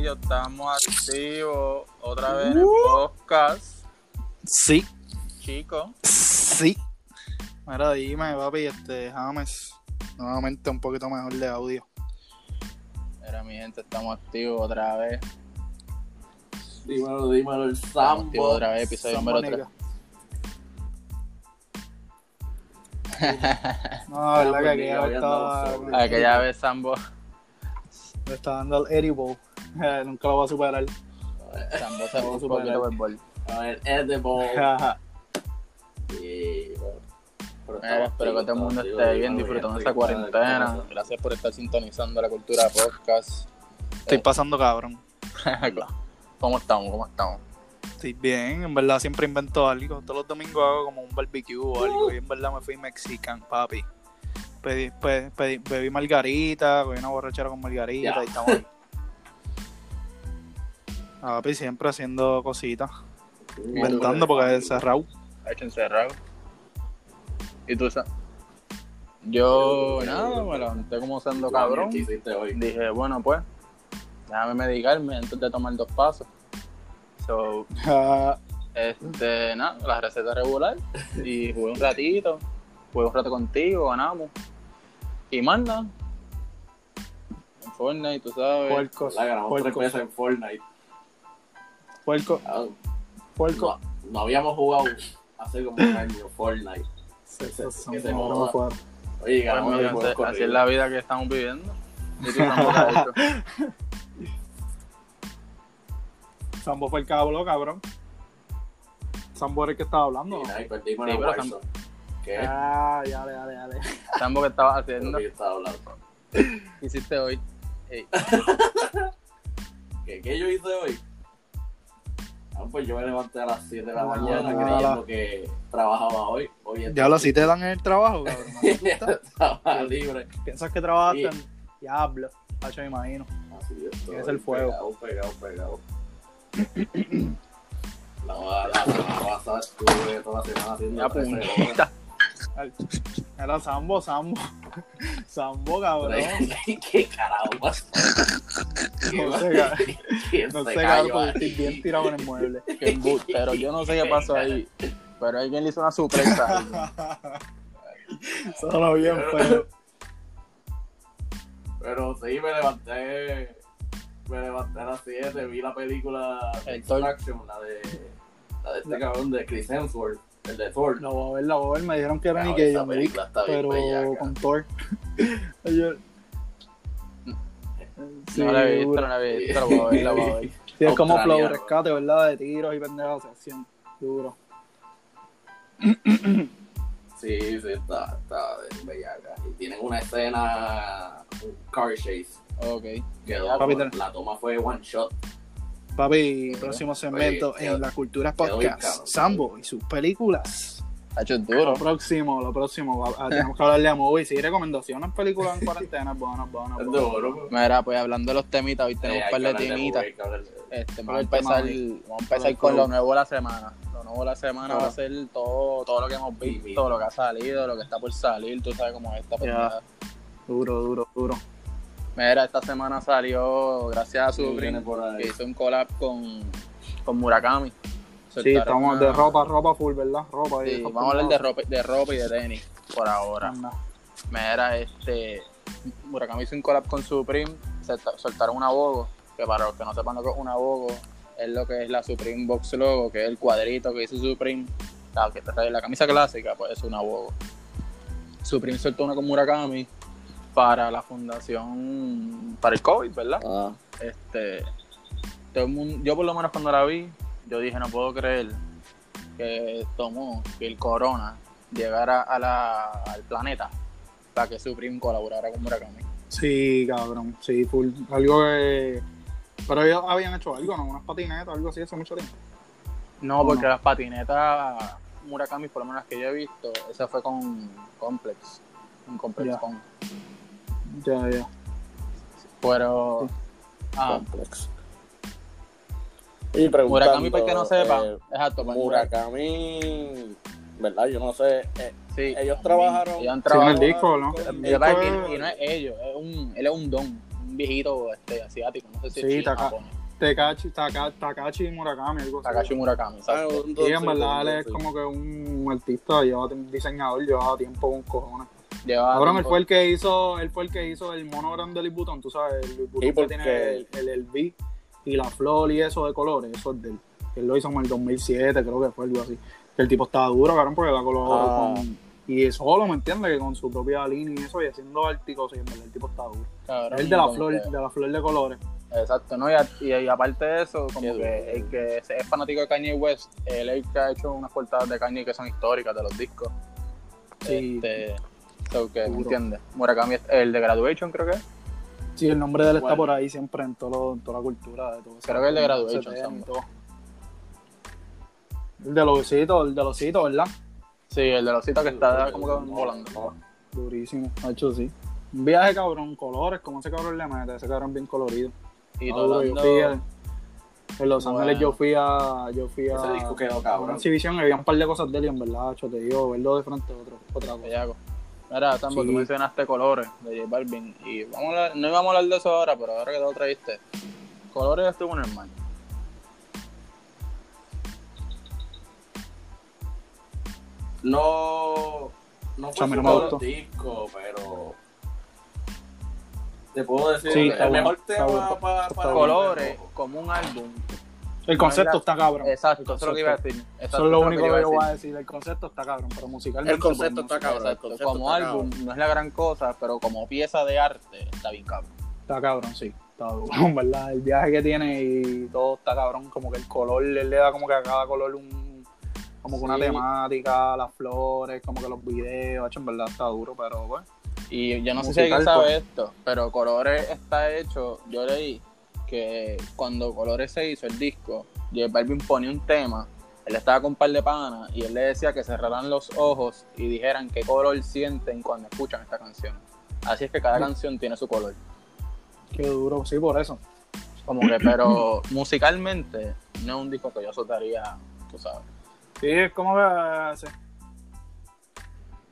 Corillo, estamos activos otra vez en el podcast. Sí, Chico, sí. Mira, dime, papi, este, James. Nuevamente un poquito mejor de audio. mira mi gente, estamos activos otra vez. Dímelo, dímelo, el Estamos activos Sambo. otra vez, episodio número 3. No, la verdad que aquella ya vez estaba. Aquella vez Sambo, le estaba dando el edible. Eh, nunca lo voy a superar. A ver, Edible. Jaja. Y, bueno, estamos espero que todo el mundo esté bien, dímelo, disfrutando esta cuarentena. Gracias por estar sintonizando la cultura podcast. Estoy pasando cabrón. ¿Cómo estamos? ¿Cómo estamos? Estoy bien, en verdad siempre invento algo. Todos los domingos hago como un barbecue o algo. Y en verdad me fui mexican, papi. Pedí, pe- pedí- bebí margarita, cogí una borrachera con margarita y estamos ahí. Papi, siempre haciendo cositas. Inventando porque es cerrado. Ha hecho encerrado. ¿Y tú, Sa- Yo, nada, me levanté como siendo cabrón. ¿Qué hiciste hoy? Dije, bueno, pues, déjame medicarme antes de tomar dos pasos. So, este, nada, la receta regular. Y jugué un ratito, jugué un rato contigo, ganamos. Y más nada. En Fortnite, tú sabes. puercos, La ganamos tres veces en Fortnite. Puercos, Ah, puercos. No, no habíamos jugado hace como un año Fortnite. Oye, mira, juego así, así es la vida que estamos viviendo. Sambo fue el que habló, cabrón. Sambo era el que estaba hablando. Nada, y perdimos Sí, Warzone. ¿Qué? Ah, ya, ya, ya, ya. Sambo, ¿qué estabas ¿De haciendo? yo estaba hablando? ¿Qué hiciste hoy? Ey, ¿Qué, ¿Qué yo hice hoy? Ah, pues yo me levanté a las 7 de la Ah, mañana ah. creyendo que trabajaba hoy. Hoy Ya lo si te dan el trabajo, cabrón. estaba libre. Piensas que trabajaste en Diablo. Hacho, me imagino. Así es. Es el fuego. Pegado, pegado, pegado. La, la, la, la pasada estuve toda la semana haciendo ya 13 horas. puntita. Era Sambo, Sambo. Sambo, cabrón. ¿Qué carajo pasa? No sé, cabrón. ¿Quién No sé, cabrón, estoy bien tirado en el mueble. Qué embustero. Yo no sé qué pasó ahí. Pero alguien le hizo una sorpresa. Solo bien, pero. Pero sí, me levanté. Me levanté a las 7, vi la película El. Extraction, la de. La de este cabrón de Chris Hemsworth, el de Thor. La voy a ver, la voy a ver. Me dijeron que era ni que pero bellaca. con Thor. Oye. Sí, no la he visto, no la he visto. La voy a ver, la voy a ver. Sí, es como flow rescate, ¿verdad? De tiros y pendejas, acción. Duro. Sí, sí, está, está de bellaca. Y tienen una escena, un car chase. Ok. Que la toma fue one shot. Papi, próximo segmento en la cultura podcast. Sambo y sus películas. Ha hecho duro. Lo próximo, lo próximo. ah, tenemos que hablarle a movies y recomendaciones, películas en cuarentena. Buenas, buenas, Es buenas. duro. Mira, pues hablando de los temitas, hoy tenemos un par de temitas. movie, Este, vamos a empezar, hoy. vamos a empezar Pero con lo nuevo de la semana. Lo nuevo de la semana Ah. va a ser todo, todo lo que hemos Sí, visto, mismo. lo que ha salido, lo que está por salir, tú sabes cómo es esta pendeja. Duro, duro, duro. Mira, esta semana salió, gracias a Supreme, que hizo un collab con, con Murakami. Sí, estamos una- de ropa, ropa full, ¿verdad? Ropa. Sí, y vamos a hablar de ropa, de ropa y de tenis por ahora. Anda. Mira, este. Murakami hizo un collab con Supreme, solta- soltaron una Bogo, que para los que no sepan lo que es una Bogo, es lo que es la Supreme Box Logo, que es el cuadrito que hizo Supreme, la, que trae la camisa clásica, pues es una Bogo. Supreme soltó una con Murakami para la fundación, para el COVID, ¿verdad? Ah, Este, todo el mundo, yo por lo menos cuando la vi, yo dije, no puedo creer que tomó que el corona llegara a la, al planeta para que Supreme colaborara con Murakami. Sí, cabrón. Sí, full. Algo que. Pero ellos habían hecho algo, ¿no? Unas patinetas, algo así hace mucho tiempo. No, porque No. las patinetas Murakami, por lo menos las que yo he visto, esa fue con Complex. Un Complex con. Ya, ya. Pero. Ah, complex. Y preguntando, Murakami, para que no sepa, eh, exacto, pues, Murakami, ¿verdad? Yo no sé. eh, Sí, ellos trabajaron. ellos han Sí, en trabajado. el disco, ¿no? El El Y, es y no es ellos, es un, él es un don, un viejito este, asiático, no sé si Sí, es chino, Taka- japonés. Takachi, Taka- Takachi Murakami, algo así. Takashi Murakami, Ah, exacto. un Sí, en verdad él es como que un artista, lleva un diseñador, lleva tiempo con cojones. Cabrón, él fue el que hizo, él fue el que hizo el mono grande de Louis Vuitton, tú sabes, el Louis Vuitton que porque- tiene el, el, el V y la flor y eso de colores, eso es de él. Él lo hizo en el 2007, creo que fue algo así. El tipo estaba duro, cabrón, porque la color Ah. con, y solo, ¿me entiendes? Que con su propia línea y eso, y haciendo en verdad el tipo está duro. cabrón, Él de la flor, que- de la flor de colores. Exacto, ¿no? Y, a- y, y aparte de eso, como que el que es es fanático de Kanye West, él es el que ha hecho unas portadas de Kanye que son históricas de los discos. Sí. Este, so que, ¿me Duro. entiendes? Murakami, es- el de Graduation creo que es. Sí, el nombre de él está por ahí siempre en, todo en toda la cultura. De todo eso. Creo que el de Graduation, todo. El de los ositos, el de los ositos, ¿verdad? Sí, el de los citos que está como que volando. Durísimo, ha hecho sí. Un viaje cabrón, colores, como ese cabrón le mete, ese cabrón bien colorido. Y Ah, todo yo en Los Bueno. Ángeles yo fui a yo fui a, Ese disco quedó a una cabrón. exhibición y había un par de cosas de él y en verdad, cho, te digo, verlo de frente a otro, otra cosa. Mira, Sambo, Sí. tú mencionaste colores de J Balvin y vamos a no íbamos a hablar de eso ahora, pero ahora que te lo trajiste. Colores estuvo en el mal. No, no fue no su me mejor gustó. disco, pero te puedo decir Sí, el mejor tema bueno. para, para bueno. Colores como un álbum. El concepto No, está cabrón. Exacto, eso es lo que iba a concepto. decir. Eso es lo único que yo voy a decir. El concepto está cabrón, pero musicalmente. El concepto pues, no está cabrón. Exacto, concepto como está álbum cabrón. no es la gran cosa, pero como pieza de arte está bien cabrón. Está cabrón, sí. Está duro, en verdad. El viaje que tiene y todo está cabrón. Como que el color, él le da como que a cada color un. Como que una temática, las flores, como que los videos. hecho, En verdad está duro, pero bueno. Y yo no sé si alguien sabe pues. esto, pero Colores está hecho, yo leí que cuando Colores se hizo el disco, J Balvin ponía un tema, él estaba con un par de panas y él le decía que cerraran los ojos y dijeran qué color sienten cuando escuchan esta canción. Así es que cada canción tiene su color. Qué duro, sí, por eso. Como que, pero musicalmente no es un disco que yo soltaría, tú sabes, Sí, es como que. Tiene,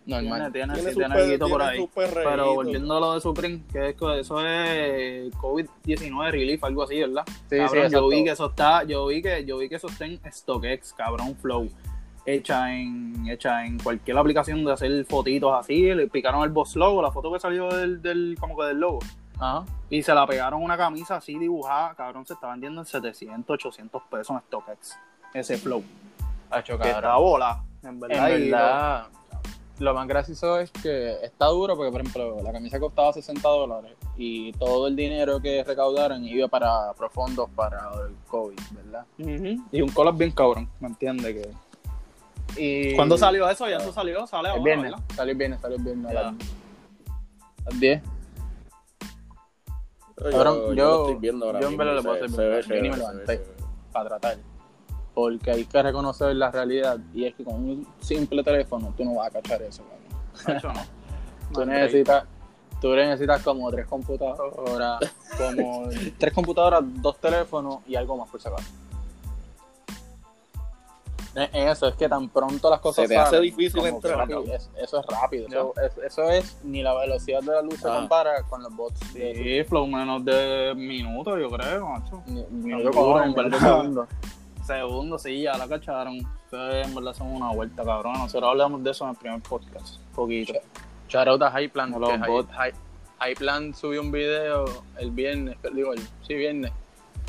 normal. tiene, Tiene tiene por ahí. Pero volviendo a lo de Supreme, que es que eso es COVID-19 relief, algo así, ¿verdad? Sí, Cabrón, sí, yo vi que eso está, yo vi que, yo vi que eso está en StockX, cabrón, Flow. Hecha en, hecha en cualquier aplicación de hacer fotitos así, le picaron el boss logo, la foto que salió del, del, como que del logo. Ajá. Y se la pegaron una camisa así dibujada, cabrón, se está vendiendo en 700, 800 pesos en StockX. Ese flow. Hacho, Que está bola, en verdad. En y verdad, lo más gracioso es que está duro porque, por ejemplo, la camisa costaba 60 dólares y todo el dinero que recaudaron iba para profundos para el COVID, ¿verdad? lo-. Y un collab bien cabrón, ¿me entiendes? Que... Y ¿Cuándo salió eso? Ya eso salió, sale ahora, viernes, ¿verdad? salió el viernes, salió el viernes. a Ya. las- a las 10. Pero Cabrón, yo, yo- yo lo estoy viendo ahora yo en verdad le puedo hacer se ve se ve para tratar. Porque hay que reconocer la realidad y es que con un simple teléfono tú no vas a cachar eso. Nacho, no. Tú necesitas, tú necesitas como tres computadoras, como tres computadoras, dos teléfonos y algo más por si acaso. Eso es que tan pronto las cosas Se te hace salen, difícil entrar, es- eso es rápido. Eso, es, eso es ni la velocidad de la luz se Ah. compara con los bots. de- Sí, flow menos de minutos, yo creo, macho. ni- No, yo en verdad. verdad segundos. Segundo, sí, ya la cacharon. Ustedes en verdad son una vuelta, cabrón. Nosotros hablamos de eso en el primer podcast. Un poquito. Shout out a Highplan. No que los Hi- bots. Hi- Highplan subió un video el viernes, digo, el, sí, viernes,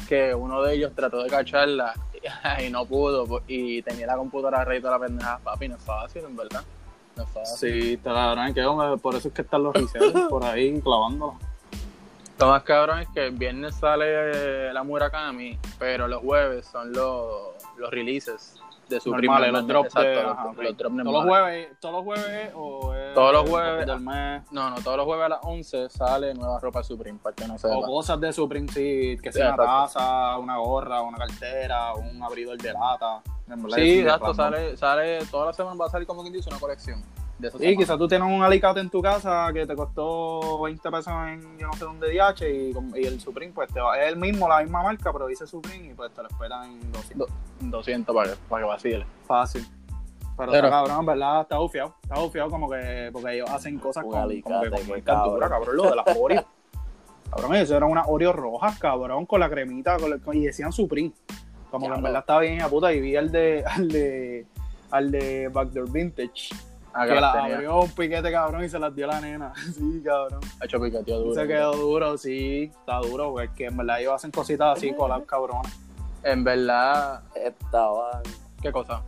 que uno de ellos trató de cacharla y no pudo po- y tenía la computadora rey toda la pendeja. Papi, no es fácil, en verdad. No es fácil. Sí, te la darán que por eso es que están los resellers por ahí clavándola. Lo más cabrón es que el viernes sale eh, la Murakami, pero los jueves son los, los releases de su Normales, los drops de. Ajá, los, drops ¿Todos los jueves, ¿Todos los jueves o es Todos los jueves. del mes? No, no, todos los jueves a las 11 sale nueva ropa Supreme, para que no sepa. O cosas de Supreme, sí, que Sí, sea una taza, una gorra, una cartera, un abridor de lata. En Sí, exacto, sale, sale, toda la semana va a salir como quien dice una colección. De Sí, quizás tú tienes un alicate en tu casa que te costó 20 pesos en yo no sé dónde DH y, el Supreme pues te va, es el mismo, la misma marca, pero dice Supreme y pues te lo esperan en 200. 200 para que, para que vacile. Fácil. Pero, Pero- está cabrón, en verdad, está bufiado. Está bufiado como que porque ellos hacen cosas con, como que alicate, con cabrón. cabrón, lo de las Oreo. Cabrón, eso eran unas Oreos rojas, cabrón, con la cremita, con la- con- y decían Supreme. Como que en verdad estaba bien a puta y vi al de, al de, al de Backdoor Vintage. Ah, que que la las tenía. abrió un piquete, cabrón, y se las dio la nena. Sí, cabrón. Ha hecho piqueteo duro. Se quedó duro, sí, está duro, porque es que en verdad ellos hacen cositas así con las cabronas. En verdad, Estaban, ¿qué cosa?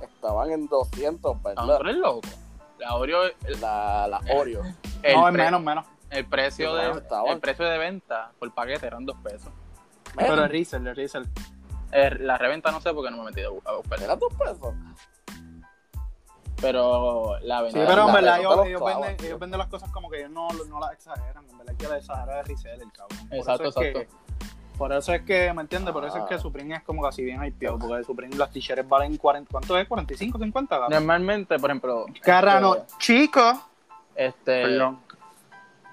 estaban en 200, Ah, ¿verdad? tú eres loco. La Oreo, el, La, la Oreo. el no, pre- menos, menos. el precio de estaban. el precio de venta por paquete eran dos pesos. Pero el Riesel, el Riesel. Eh, la reventa no sé porque no me he metido a buscar. Era dos pesos. Pero la Sí, venta. pero en la verdad ellos, venden, ellos venden las cosas como que ellos no, no las exageran. En verdad hay que la exagera de Riesel, el cabrón. Por Exacto, eso es exacto. Que, por eso es que, ¿me entiendes? Por eso es que Ah. Supreme es como casi bien hypeado. Porque Supreme las t-shirts valen 40, ¿cuánto es? ¿45, 50? cabrón? Normalmente, por ejemplo. Carrano, este, chico. Este, Perdón.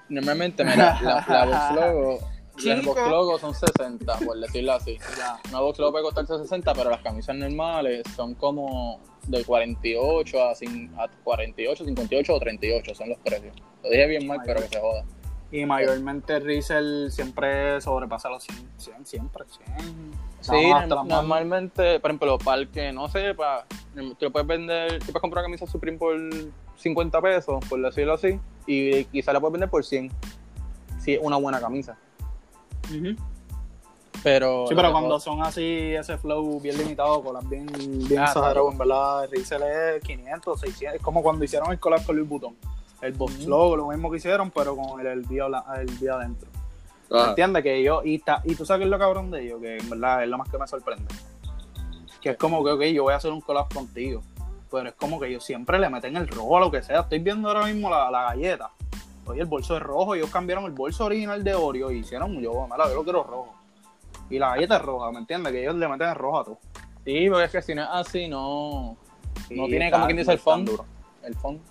normalmente, mira, la, la logo. Las box logo son 60, por decirlo así. Ya. Una box logo puede costar 60, pero las camisas normales son como de 48 a, a 48, 58 o 38 son los precios. Lo dije bien mal, pero que se joda. Y mayormente Riesel siempre sobrepasa los 100, 100 siempre, 100. Sí, normalmente, por ejemplo, para el que no sepa, tú puedes vender, tú puedes comprar una camisa Supreme por 50 pesos, por decirlo así, y quizá la puedes vender por 100, si es una buena camisa. Pero, Sí, pero cuando son así, ese flow bien limitado, con las bien, bien Ah, exagerado, en verdad, Riesel es 500, 600, es como cuando hicieron el collab con Louis Vuitton. El box lo mismo que hicieron, pero con el, el, día, el día adentro. ¿Me Ah, entiendes? Que ellos, y, ta- y tú sabes que es lo cabrón de ellos, que en verdad es lo más que me sorprende. Que es como que, ok, yo voy a hacer un collab contigo. Pero es como que ellos siempre le meten el rojo a lo que sea. Estoy viendo ahora mismo la, la galleta. Oye, el bolso es rojo. Ellos cambiaron el bolso original de Oreo y hicieron yo, mira, yo lo quiero rojo. Y la galleta es roja, ¿me entiendes? Que ellos le meten el rojo a todo. Sí, porque es que si no es así, no, no tiene está- como quien dice el fondo. duro. El fondo.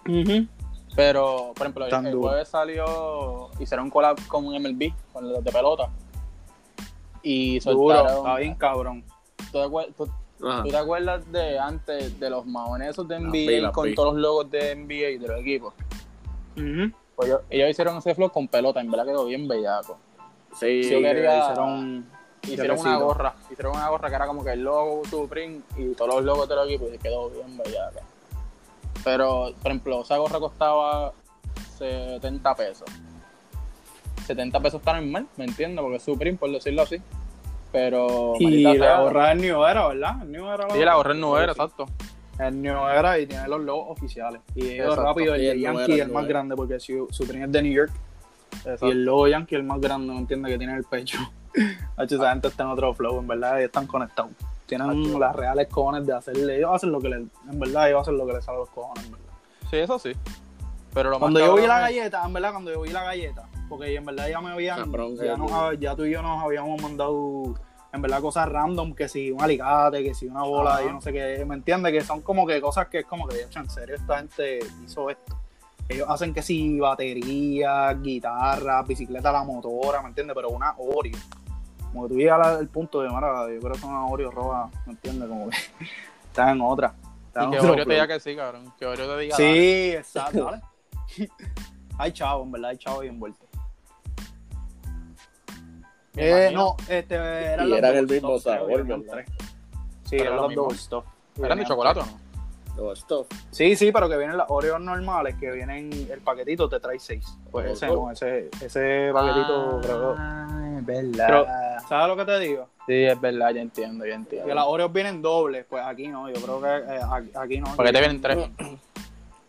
Pero, por ejemplo, el, Tan el duro. jueves salió, hicieron un collab con un MLB, con los de pelota. Y Duro, soltaron. está bien cabrón. ¿Tú, te acuer- tú- ajá. tú te acuerdas de antes de los maones esos de NBA con todos los logos de NBA y de los equipos? Ujú. Pues ellos, ellos hicieron ese flow con pelota, en verdad quedó bien bellaco. Sí, Sí, yo quería- Hicieron Hicieron una gorra, hicieron una gorra que era como que el logo Supreme y todos los logos de los equipos y quedó bien bellaca. Pero, por ejemplo, esa gorra costaba 70 pesos. 70 pesos está normal, ¿me entiendes? Porque es Supreme, por decirlo así. Pero, Y la gorra del New Era, ¿verdad? New Era Sí, la gorra no era, exacto. New Era y tiene los logos oficiales. Y ellos rápido, el el Yankee Era, el más grande porque su, Supreme es de New York. exacto. Y el logo Yankee el más grande, ¿me entiendes? Que tiene en el pecho. Hacho, esa gente está en otro flow, en verdad, ellos están conectados. Tienen las reales cojones de hacerle. Ellos hacen lo que les. En verdad, ellos hacen lo que les sale a los cojones, en verdad. Sí, eso sí. Pero lo Cuando más yo vi la es- galleta, en verdad, cuando yo vi la galleta, porque en verdad ya me habían, Cabrón, ya, que- nos- ya tú y yo nos habíamos mandado, en verdad, cosas random, que si un alicate, que si una bola, yo no sé qué, ¿me entiendes? Que son como que cosas que es como que, "Echa, en serio, esta gente hizo esto. Ellos hacen que si batería, guitarra, bicicleta la motora, ¿me entiendes? Pero una Oreo. Como que tú llegas al punto de, mara, yo creo que son una Oreo roja, ¿me entiendes? Como que están en otra. Y en que Oreo te diga que sí, cabrón. Que Oreo te diga. dale. Sí, exacto, ¿vale? hay chavo, en verdad, hay chavo ahí envuelto. Eh, no, este, eran Y los eran el mismo sabor, ¿verdad? tres. Sí, eran lo los stuff. ¿Eran de chocolate o no? Los stuff. Sí, sí, pero que vienen las Oreos normales, que vienen, el paquetito te trae seis. Pues ese no, ese, ese paquetito, creo, Ah, es verdad. Pero- ¿sabes lo que te digo? sí, es verdad, ya entiendo, ya entiendo. Que las Oreos vienen dobles, pues aquí no, yo creo que eh, aquí- no. Porque aquí te vienen tres.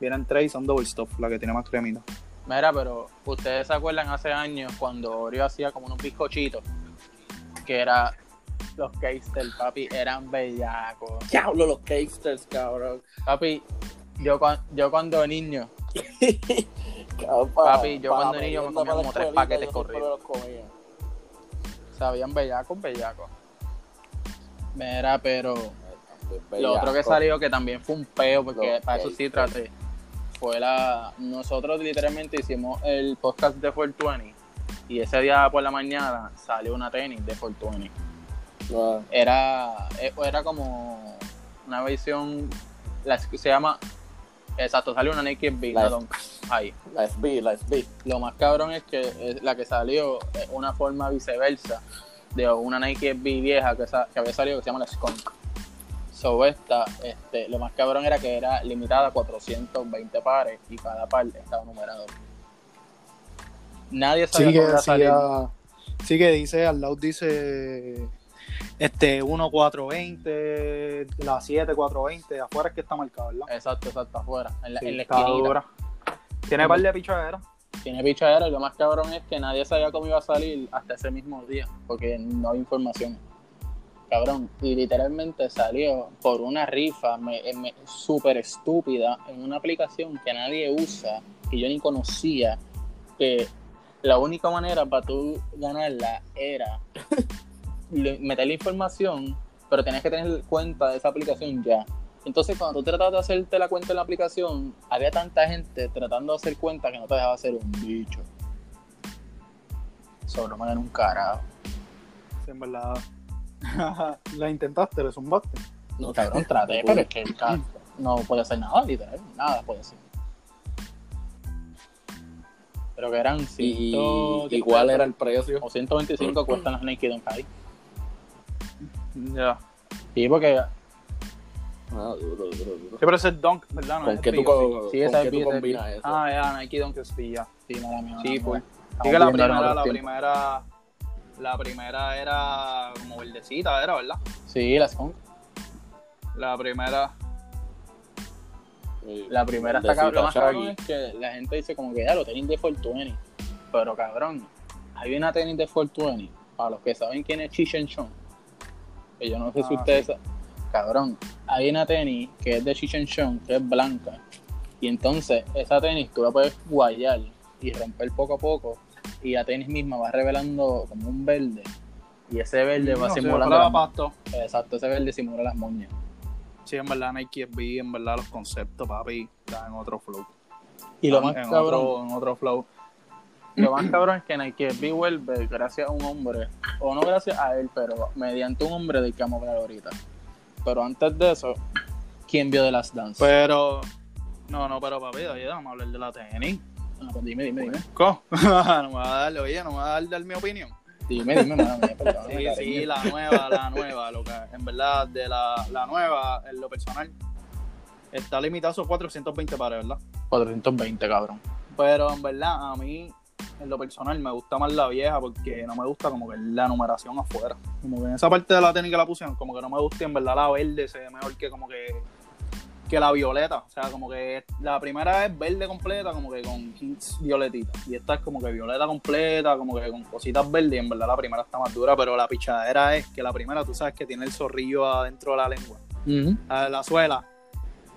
Vienen tres y son double stuff, la que tiene más cremita. Mira, pero ustedes se acuerdan hace años cuando Oreo hacía como unos bizcochitos que era los del papi eran bellacos. Diablo, los cakesters, cabrón. Papi, yo, yo cuando niño, Cabrón, Papi, yo cuando niño me comía como tres paquetes corridos. sabían bellacos, bellacos. Mira, pero Bellaco. lo otro que salió que también fue un peo, porque Los para eso sí traté, fue la... Nosotros literalmente hicimos el podcast de 420 y ese día por la mañana salió una tenis de 420. Ah, era, eh, era como una versión, la, se llama Exacto, salió una Nike SB, La- Dunk. Ahí. La SB, la SB. Lo más cabrón es que la que salió es una forma viceversa de una Nike SB vieja que había salido que se llama la Skunk. Esta, este, lo más cabrón era que era limitada a 420 pares y cada par estaba numerado. Nadie sabía Sí cómo que, iba a sí, salir. sí que dice, al lado dice este 1420, la 7420, afuera es que está marcado, ¿verdad? Exacto, exacto, afuera, en la, Sí, en la esquinita. Tiene par de pichaderas. Tiene pichadera y lo más cabrón es que nadie sabía cómo iba a salir hasta ese mismo día, porque no había información. Cabrón, y literalmente salió por una rifa me- me- súper estúpida en una aplicación que nadie usa, que yo ni conocía, que la única manera para tú ganarla era meter la información, pero tenías que tener cuenta de esa aplicación ya. Entonces, cuando tú tratabas de hacerte la cuenta en la aplicación, había tanta gente tratando de hacer cuenta que no te dejaba hacer un bicho. Solo me dan un carajo. Sí, en verdad. la intentaste, le zumbaste. No, Cabrón, traté, pero es que el no puede hacer nada, literal. Nada puede hacer. Pero que eran ¿Y, 100, y, y cuál era el precio? o 125 cuestan las Nike ahí. Ya. Sí, porque Ah, duro, duro, duro. Sí, pero ese es Dunk, ¿verdad? No ¿Con es qué tú, co- Sí, con qué tú combinas eso? Ah, ya, Nike Dunk es ya. sí, mala mía, Sí, pues. que la en primera, la primera, la primera era como verdecita, era, ¿verdad? Sí, las Skunk. La primera, Sí. La primera está cabrón. Lo más cabrón es que la gente dice como que ya lo tenis de 420. Pero cabrón, hay una tenis de 420. Para los que saben quién es Chichen Chong. Que yo no sé si Ah, ustedes sa- Cabrón, hay una tenis que es de Chichen Chong, que es blanca. Y entonces esa tenis tú la puedes guayar y romper poco a poco. Y la tenis misma va revelando como un verde. Y ese verde va no sé, simulando. mo- pasto. Exacto, ese verde simula las moñas. Sí, en verdad Nike es B, en verdad los conceptos, papi, están en otro flow. Y lo más en cabrón. otro, en otro flow. Lo más cabrón es que Nike B vuelve gracias a un hombre, o no gracias a él, pero mediante un hombre del que vamos a hablar ahorita. Pero antes de eso, ¿quién vio de las Dance? Pero, no, no, pero papi, oye, vamos a hablar de la tenis. Ah, pues dime, dime, dime. ¿Cómo? no me va a dar, oye, no me va a dar, dar mi opinión. Dime, dime, mano mía, perdóname, Sí, cariño. sí, la nueva, la nueva, lo que, en verdad, de la, la nueva, en lo personal, está limitado a esos 420 pares, ¿verdad? 420, cabrón. Pero en verdad, a mí, en lo personal, me gusta más la vieja porque no me gusta como que la numeración afuera. Como que en esa parte de la que la pusieron, como que no me gusta y en verdad la verde se ve mejor que como que que la violeta. O sea, como que la primera es verde completa, como que con hints violetitas. Y esta es como que violeta completa, como que con cositas verdes. Y en verdad la primera está más dura, pero la pichadera es que la primera, tú sabes que tiene el zorrillo adentro de la lengua. La, la suela,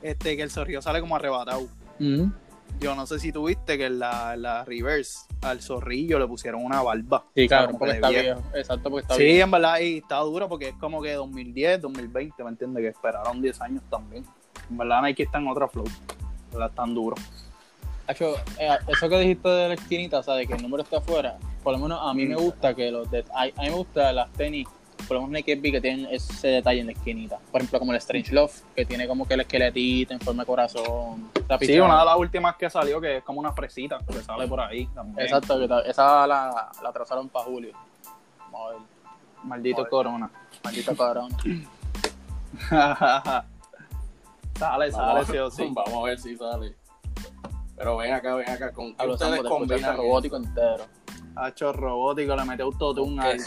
este, que el zorrillo sale como arrebatado. Yo no sé si tuviste que en la, la reverse al zorrillo le pusieron una barba. Sí, O sea, cabrón, como porque está viejo. Exacto, porque está Sí, en verdad, y está duro porque es como que 2010, 2020, ¿me entiendes? Que esperaron 10 años también. En verdad, Nike está en otra flow. En verdad, están duros. Hacho, eh, eso que dijiste de la esquinita, o sea, de que el número está afuera, por lo menos a mí me gusta que los de, a, a mí me gusta las tenis, por lo menos Nike SB que tienen ese detalle en la esquinita. Por ejemplo, como el Strange Love, que tiene como que el esqueletito en forma de corazón. Sí, una de las últimas que salió que es como una fresita que sale por ahí también. Exacto, esa la, la trazaron para Julio. Maldito corona. maldito cabrón. sale, sale, Vamos, sí o sí. vamos a ver si sale. Pero ven acá, ven acá. ¿Con qué A los ustedes combinan robótico entero. Hacho robótico, le mete autotune al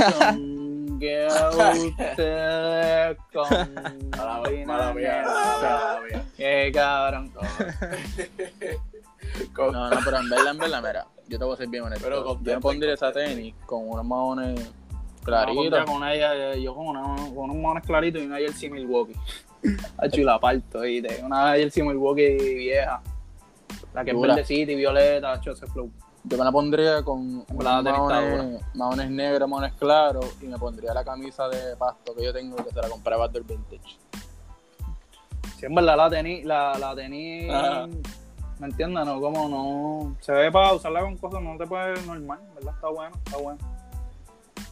que ustedes combinan mala mía, mala mía. Qué cabrón. No, no, pero en verdad, en verdad, mira, yo te voy a ser bien honesto. Pero yo pondría esa tenis con unos maones No, claritos. con ella, yo con, una, con unos monos claritos y una jersey Milwaukee. Hacho, y la parto, ¿viste? Una jersey Milwaukee vieja. La que es verdecita y violeta, hacho, ese flow. Yo me la pondría con maones, maones negros, maones claros y me pondría la camisa de pasto que yo tengo que se la compraba del vintage. Si en verdad la tení, la, la tení, Ajá. ¿me entiendes? No, como no, se ve para usarla con cosas, no te puede normal, ¿verdad? Está bueno, está bueno.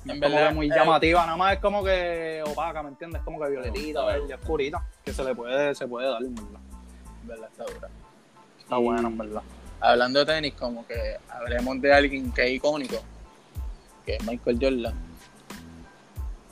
No En es como verdad, que muy eh, llamativa, nada más es como que opaca, ¿me entiendes? Como que violetita, verde, oscurita, que se le puede, se puede dar, en verdad. ¿Verdad? Está dura. está bueno, en verdad. Hablando de tenis, como que hablemos de alguien que es icónico, que es Michael Jordan.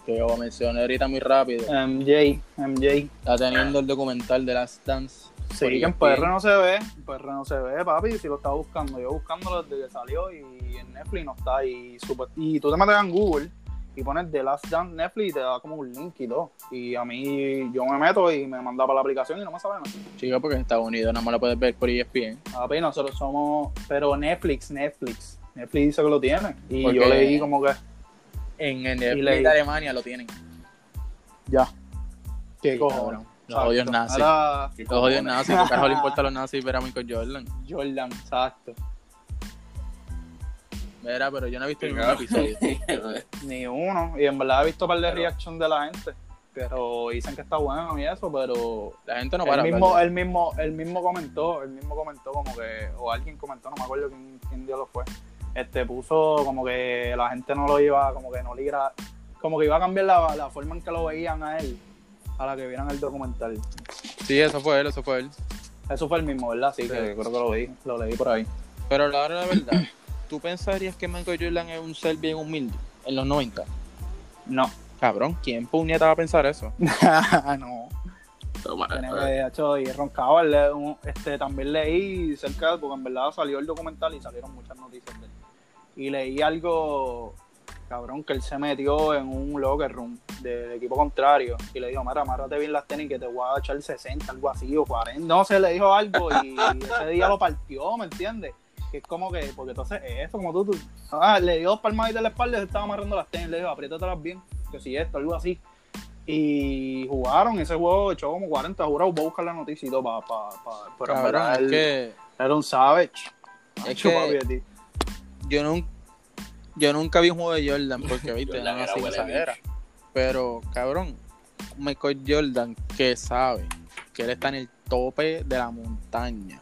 Que como mencioné ahorita muy rápido, MJ, MJ. está teniendo el documental de Last Dance. Sí, que en ESPN. PR no se ve, en PR no se ve, papi, si lo estaba buscando, yo buscándolo desde que salió y en Netflix no está, y, super- y tú te metes en Google y pones The Last Dance Netflix y te da como un link y todo, y a mí yo me meto y me manda para la aplicación y no me sabe nada. Chico, porque en Estados Unidos nada más lo puedes ver por ESPN. Papi, nosotros somos, pero Netflix, Netflix, Netflix dice que lo tiene, y Porque- yo leí como que, En Y Netflix de Alemania lo tienen. ya, qué cojones. Los odios nazis. Ahora, ¿Qué Los odios nazis, porque carajo le importa a los nazis ver a Michael Jordan. Jordan, exacto. Mira, pero yo no he visto ningún episodio. Ni uno. Y en verdad he visto un par de reactions de la gente. Pero dicen que está bueno y eso, pero La gente no para. él mismo, él mismo, él mismo comentó, él mismo comentó como que, o alguien comentó, no me acuerdo quién, quién dios lo fue. Este puso como que la gente no lo iba, como que no le iba, como que iba a cambiar la, la forma en que lo veían a él, a la que vieran el documental. Sí, eso fue él, eso fue él. Eso fue el mismo, ¿verdad? Sí, Sí. que creo que lo vi, lo leí por ahí. Pero la verdad, ¿tú pensarías que Michael Jordan es un ser bien humilde en los 90? No. Cabrón, ¿quién puñeta va a pensar eso? no. Eh, que, hecho, y roncaba, este, también leí cerca, porque en verdad salió el documental y salieron muchas noticias de él. Y leí algo, cabrón, que él se metió en un locker room del equipo contrario y le dijo, mira, amárrate bien las tenis que te voy a echar 60, algo así, o 40. No sé, le dijo algo y ese día lo partió, ¿me entiendes? Que es como que, porque entonces eso, como tú, tú ah, le dio dos palmaditas en la espalda y se estaba amarrando las tenis, le dijo, apriétatelas bien, que si esto, algo así. Y jugaron ese juego, echó como 40 jurados. Voy a buscar la noticia y todo para. Pa, pa, pero Cabrón, él que era un savage. Es que- papi, yo, nun- yo nunca vi un juego de Jordan porque, viste, Jordan no era así exagera. Pero, cabrón, Michael Jordan que sabe que él está en el tope de la montaña.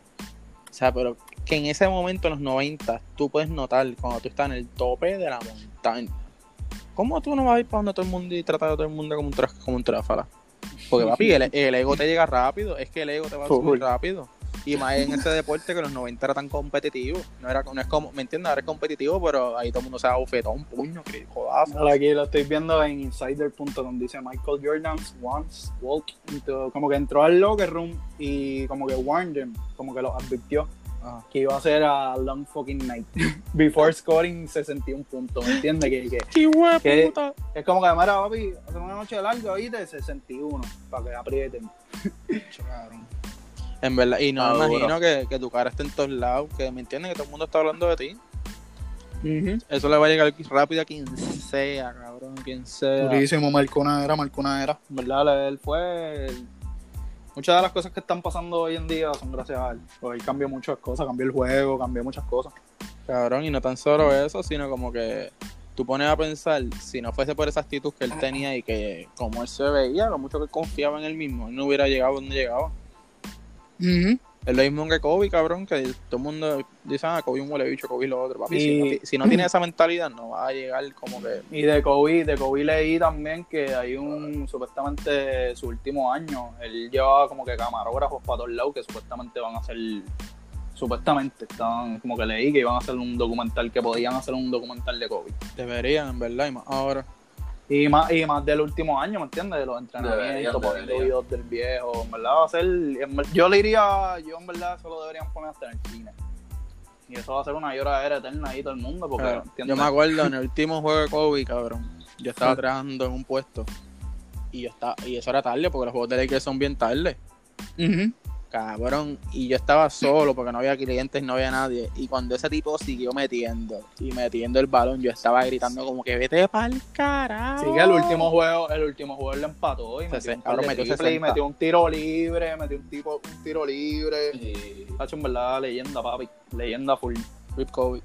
O sea, pero que en ese momento, en los 90, tú puedes notar cuando tú estás en el tope de la montaña. ¿Cómo tú no vas a ir para donde todo el mundo y tratar a todo el mundo como un, tra- como un tráfala? Porque, papi, el, el ego te llega rápido. Es que el ego te va a subir rápido. Y más en ese deporte que los 90 era tan competitivo. No, era, no es como, ¿me entiendes? Ahora es competitivo, pero ahí todo el mundo se da bofetón, puño, que jodazo. Ahora aquí lo estoy viendo en insider.com. Dice Michael Jordan once walked into, como que entró al locker room y como que warned them, como que los advirtió Ah. que iba a ser a long fucking night before scoring 61 puntos. ¿Me entiendes? Que, que ¡Qué huevo, ¿Qué? puta! es como que, mira, papi, hace una noche larga, ¿viste? 61 para que aprieten. En verdad, y no Ah, me imagino que, que tu cara esté en todos lados, que me entiendes que todo el mundo está hablando de ti. Eso le va a llegar rápido a quien sea, cabrón, quien sea. Durísimo, Marcona era, Marcona era. En verdad, él fue. el- Muchas de las cosas que están pasando hoy en día son gracias a él. Porque él cambió muchas cosas, cambió el juego, cambió muchas cosas. Cabrón, y no tan solo eso, sino como que tú pones a pensar, si no fuese por esa actitud que él tenía y que como él se veía, lo mucho que confiaba en él mismo, él no hubiera llegado donde llegaba. Es lo mismo que Kobe, cabrón, que todo el mundo dice, ah, Kobe un huele bicho, Kobe lo otro, papi. Si, Y- no, si no tiene esa mentalidad, no va a llegar como que... Y de Kobe, de Kobe leí también que hay un, supuestamente, su último año, él llevaba como que camarógrafos para todos lados que supuestamente van a hacer, supuestamente, estaban como que leí que iban a hacer un documental, que podían hacer un documental de Kobe. Deberían, en verdad, y más ahora. Y más, y más del último año, ¿me entiendes? De los entrenamientos, poniendo videos del viejo. En verdad va a ser. yo le iría, yo en verdad eso lo deberían poner hasta en el cine. Y eso va a ser una lloradera eterna ahí todo el mundo, porque Claro, ¿entiendes? yo me acuerdo en el último juego de Kobe, cabrón. Yo estaba trabajando en un puesto. Y yo estaba, y eso era tarde, porque los juegos de Lakers son bien tarde. Ujú. Cabrón. Y yo estaba solo porque no había clientes, no había nadie. Y cuando ese tipo siguió metiendo y metiendo el balón, yo estaba gritando como que vete pa'l carajo. Sí, que el último juego, el último juego le empató y metió, un metió triples y 60. metió un tiro libre, metió un tipo, un tiro libre. Y Hacho, en verdad, leyenda, papi. Leyenda full. Rip Kobe.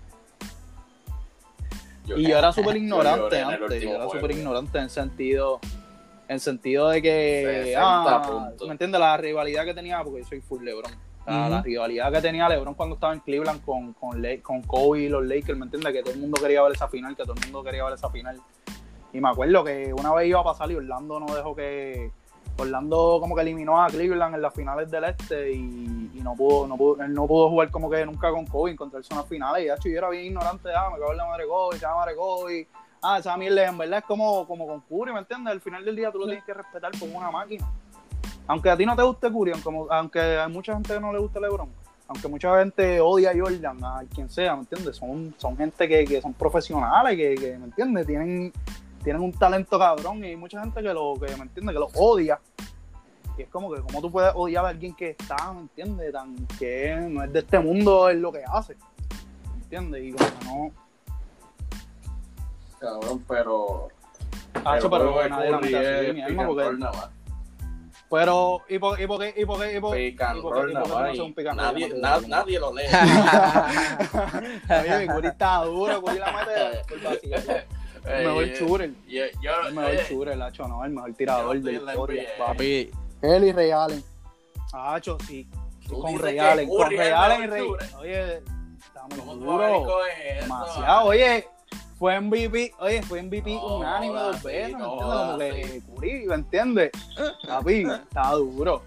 Y yo era súper ignorante antes, yo era súper ignorante en sentido, en sentido de que, 60 ah. ¿me entiendes? La rivalidad que tenía, porque yo soy full LeBron. La rivalidad que tenía LeBron cuando estaba en Cleveland con, con, Le- con Kobe y los Lakers, ¿me entiendes? Que todo el mundo quería ver esa final, que todo el mundo quería ver esa final. Y me acuerdo que una vez iba a pasar y Orlando no dejó que, Orlando como que eliminó a Cleveland en las finales del este y, y no pudo, no pudo, él no pudo jugar como que nunca con Kobe, encontrarse en las finales. Y de hecho yo era bien ignorante, ah, me cago en la madre Kobe, se llama madre Kobe. Ah, esa mierda en verdad es como, como con Curry, ¿me entiendes? Al final del día tú lo tienes que respetar como una máquina. Aunque a ti no te guste Curry, como, aunque hay mucha gente que no le gusta LeBron, aunque mucha gente odia a Jordan, a quien sea, ¿me entiendes? Son, son gente que, que son profesionales, que, que, ¿me entiendes? Tienen, tienen un talento cabrón y hay mucha gente que lo, que, ¿me entiendes? Que lo odia. Y es como que, ¿cómo tú puedes odiar a alguien que está, ¿me entiendes? Tan, que no es de este mundo, es lo que hace. ¿Me entiendes? Y como que no. Cabrón, pero. Hacho, el pero de nadie Curry mete así, es mi pick alma, and porque- roll nada más. Pero, ¿y por, qué? ¿Y Nadie, nadie lo lee. Oye, mi Curry está duro, Curry la por vacilar. El mejor shooter. Yo, yo, El mejor shooter, Hacho, no, el mejor tirador de historia. Papi, Él y Ray Allen. Hacho, sí. Con Ray Allen, con Ray Allen y Ray. Oye, está muy ¿Cómo tú vas a venir duro. Demasiado. Oye, fue MVP, oye, fue MVP No unánime dos veces, ¿me no entiendes? Como que. Curry, ¿me entiendes? Papi, está duro.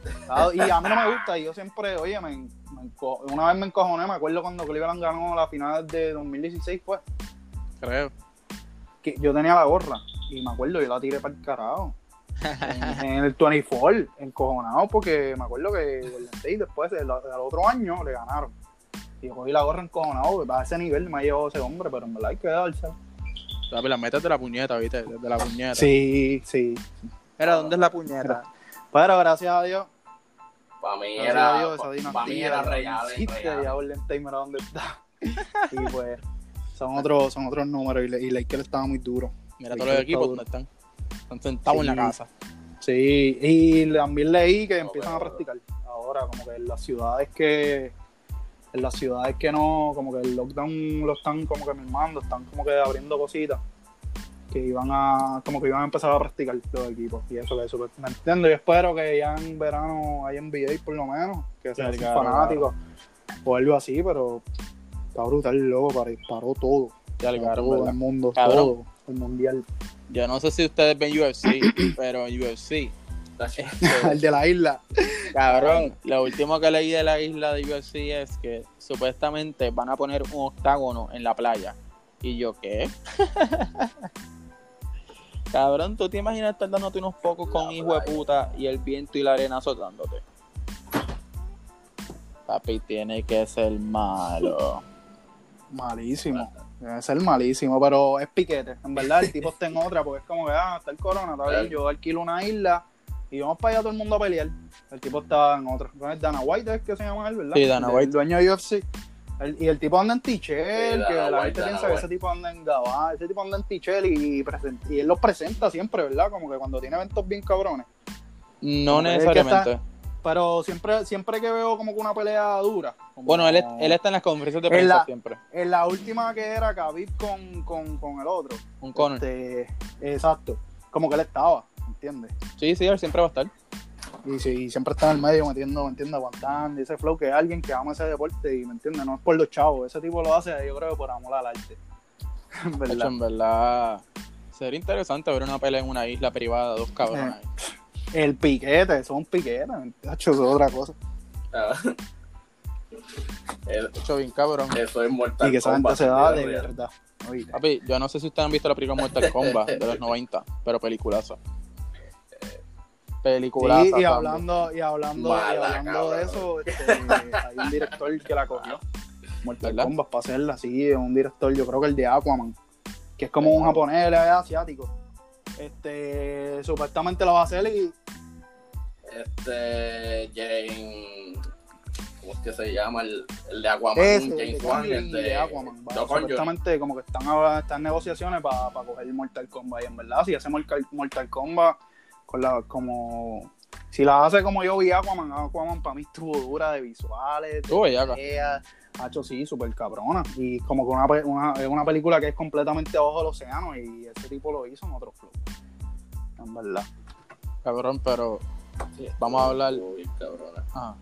Y a mí no me gusta, y yo siempre, oye, me, me enco- una vez me encojoné, me acuerdo cuando Cleveland ganó la final de 2016, fue, creo. que yo tenía la gorra, y me acuerdo, yo la tiré para el carajo. en, en el 24, encojonado, porque me acuerdo que Golden State después, del, del otro año, le ganaron. Y yo cogí la gorra encojonado, a ese nivel me ha llevado ese hombre, pero en verdad hay que darse. Papi, la metes de la puñeta, ¿viste? Desde la puñeta. Sí, sí. Mira, ¿dónde es la puñeta? Pero gracias a Dios, Para mí gracias a era. Dios, esa Para mí dinastía era real. mira dónde está. y pues, son otros, son otros números, y, Le- y Lakers estaba muy duro. Mira todos los equipos donde están. Están sentados en la casa. Sí, y también leí que No, empiezan a practicar ahora, como que en las ciudades que en las ciudades que no, como que el lockdown lo están como que mermando, están como que abriendo cositas que iban a, como que iban a empezar a practicar los equipos y eso que eso, me entiendo, yo espero que ya en verano hay NBA por lo menos, que sean Sí, claro, fanáticos o algo así, pero está brutal, loco, paró, paró todo, Ya cagaron, todo el mundo, Cabrón. todo, el mundial, Yo no sé si ustedes ven UFC, pero en UFC, el de la isla. cabrón, lo último que leí de la isla de UFC es que supuestamente van a poner un octágono en la playa. Y yo, ¿qué? cabrón, ¿tú te imaginas estar dándote unos focos con La hijo de puta y el viento y la arena azotándote? Papi, tiene que ser malo. Malísimo. Debe ser malísimo, pero es piquete. En verdad, el tipo está en otra, porque es como que, ah, está el corona, está bien, yo alquilo una isla y vamos para allá todo el mundo a pelear. El tipo está en otra. ¿No es Dana White, es que se llama él, ¿verdad? Sí, Dana El- White. El dueño de UFC. El- y el tipo anda en Tichel, Sí, que Dana la White, gente Dana piensa que ese tipo anda en Gabá, ese tipo anda en Tichel y, y él los presenta siempre, ¿verdad? Como que cuando tiene eventos bien cabrones. No Como que es que necesariamente. Pero siempre, siempre que veo como que una pelea dura. como- Bueno, él, es- él está en las conferencias de En prensa la- siempre. En la última que era Khabib con, con, con el otro. Un Conor. Este, exacto. Como que él estaba, ¿entiendes? Sí, sí, él siempre va a estar. Y, sí, y siempre está en el medio metiendo, ¿me entiendes? Aguantando. Y ese flow que es alguien que ama ese deporte y, ¿me entiendes? No es por los chavos. Ese tipo lo hace, yo creo, por amor al arte. En De verdad. hecho, en verdad, sería interesante ver una pelea en una isla privada, dos cabrones. ahí. El piquete, eso es un piquete. Hacho, eso es otra cosa. Ah. El- hecho, bien cabrón. Eso es Mortal y que esa gente se da de verdad. Papi, yo no sé si ustedes han visto la película Mortal Kombat de los 90, pero peliculaza. Peliculaza. Sí, y hablando, y hablando, y hablando de eso, este, hay un director que la cogió. Mortal. Kombat para hacerla, sí, es un director, yo creo que el de Aquaman, que es como un japonés, él es asiático. Este, supuestamente lo va a hacer y Este. Jane. ¿Cómo es que se llama? El, el de Aquaman. ese, James de Wan. El de de Aquaman. supuestamente como que están, ahora- están en negociaciones para coger Mortal Kombat y en verdad si hace Mortal, Mortal Kombat con la, como si la hace como yo vi Aquaman, Aquaman para mí estuvo dura de visuales, de Estuvo bellaca. idea, ha hecho sí, súper cabrona. Y como que una, una, es una película que es completamente abajo del océano y ese tipo lo hizo en otro flow. En verdad. Cabrón, pero. Sí, Vamos a hablar- bien cabrona. Ah.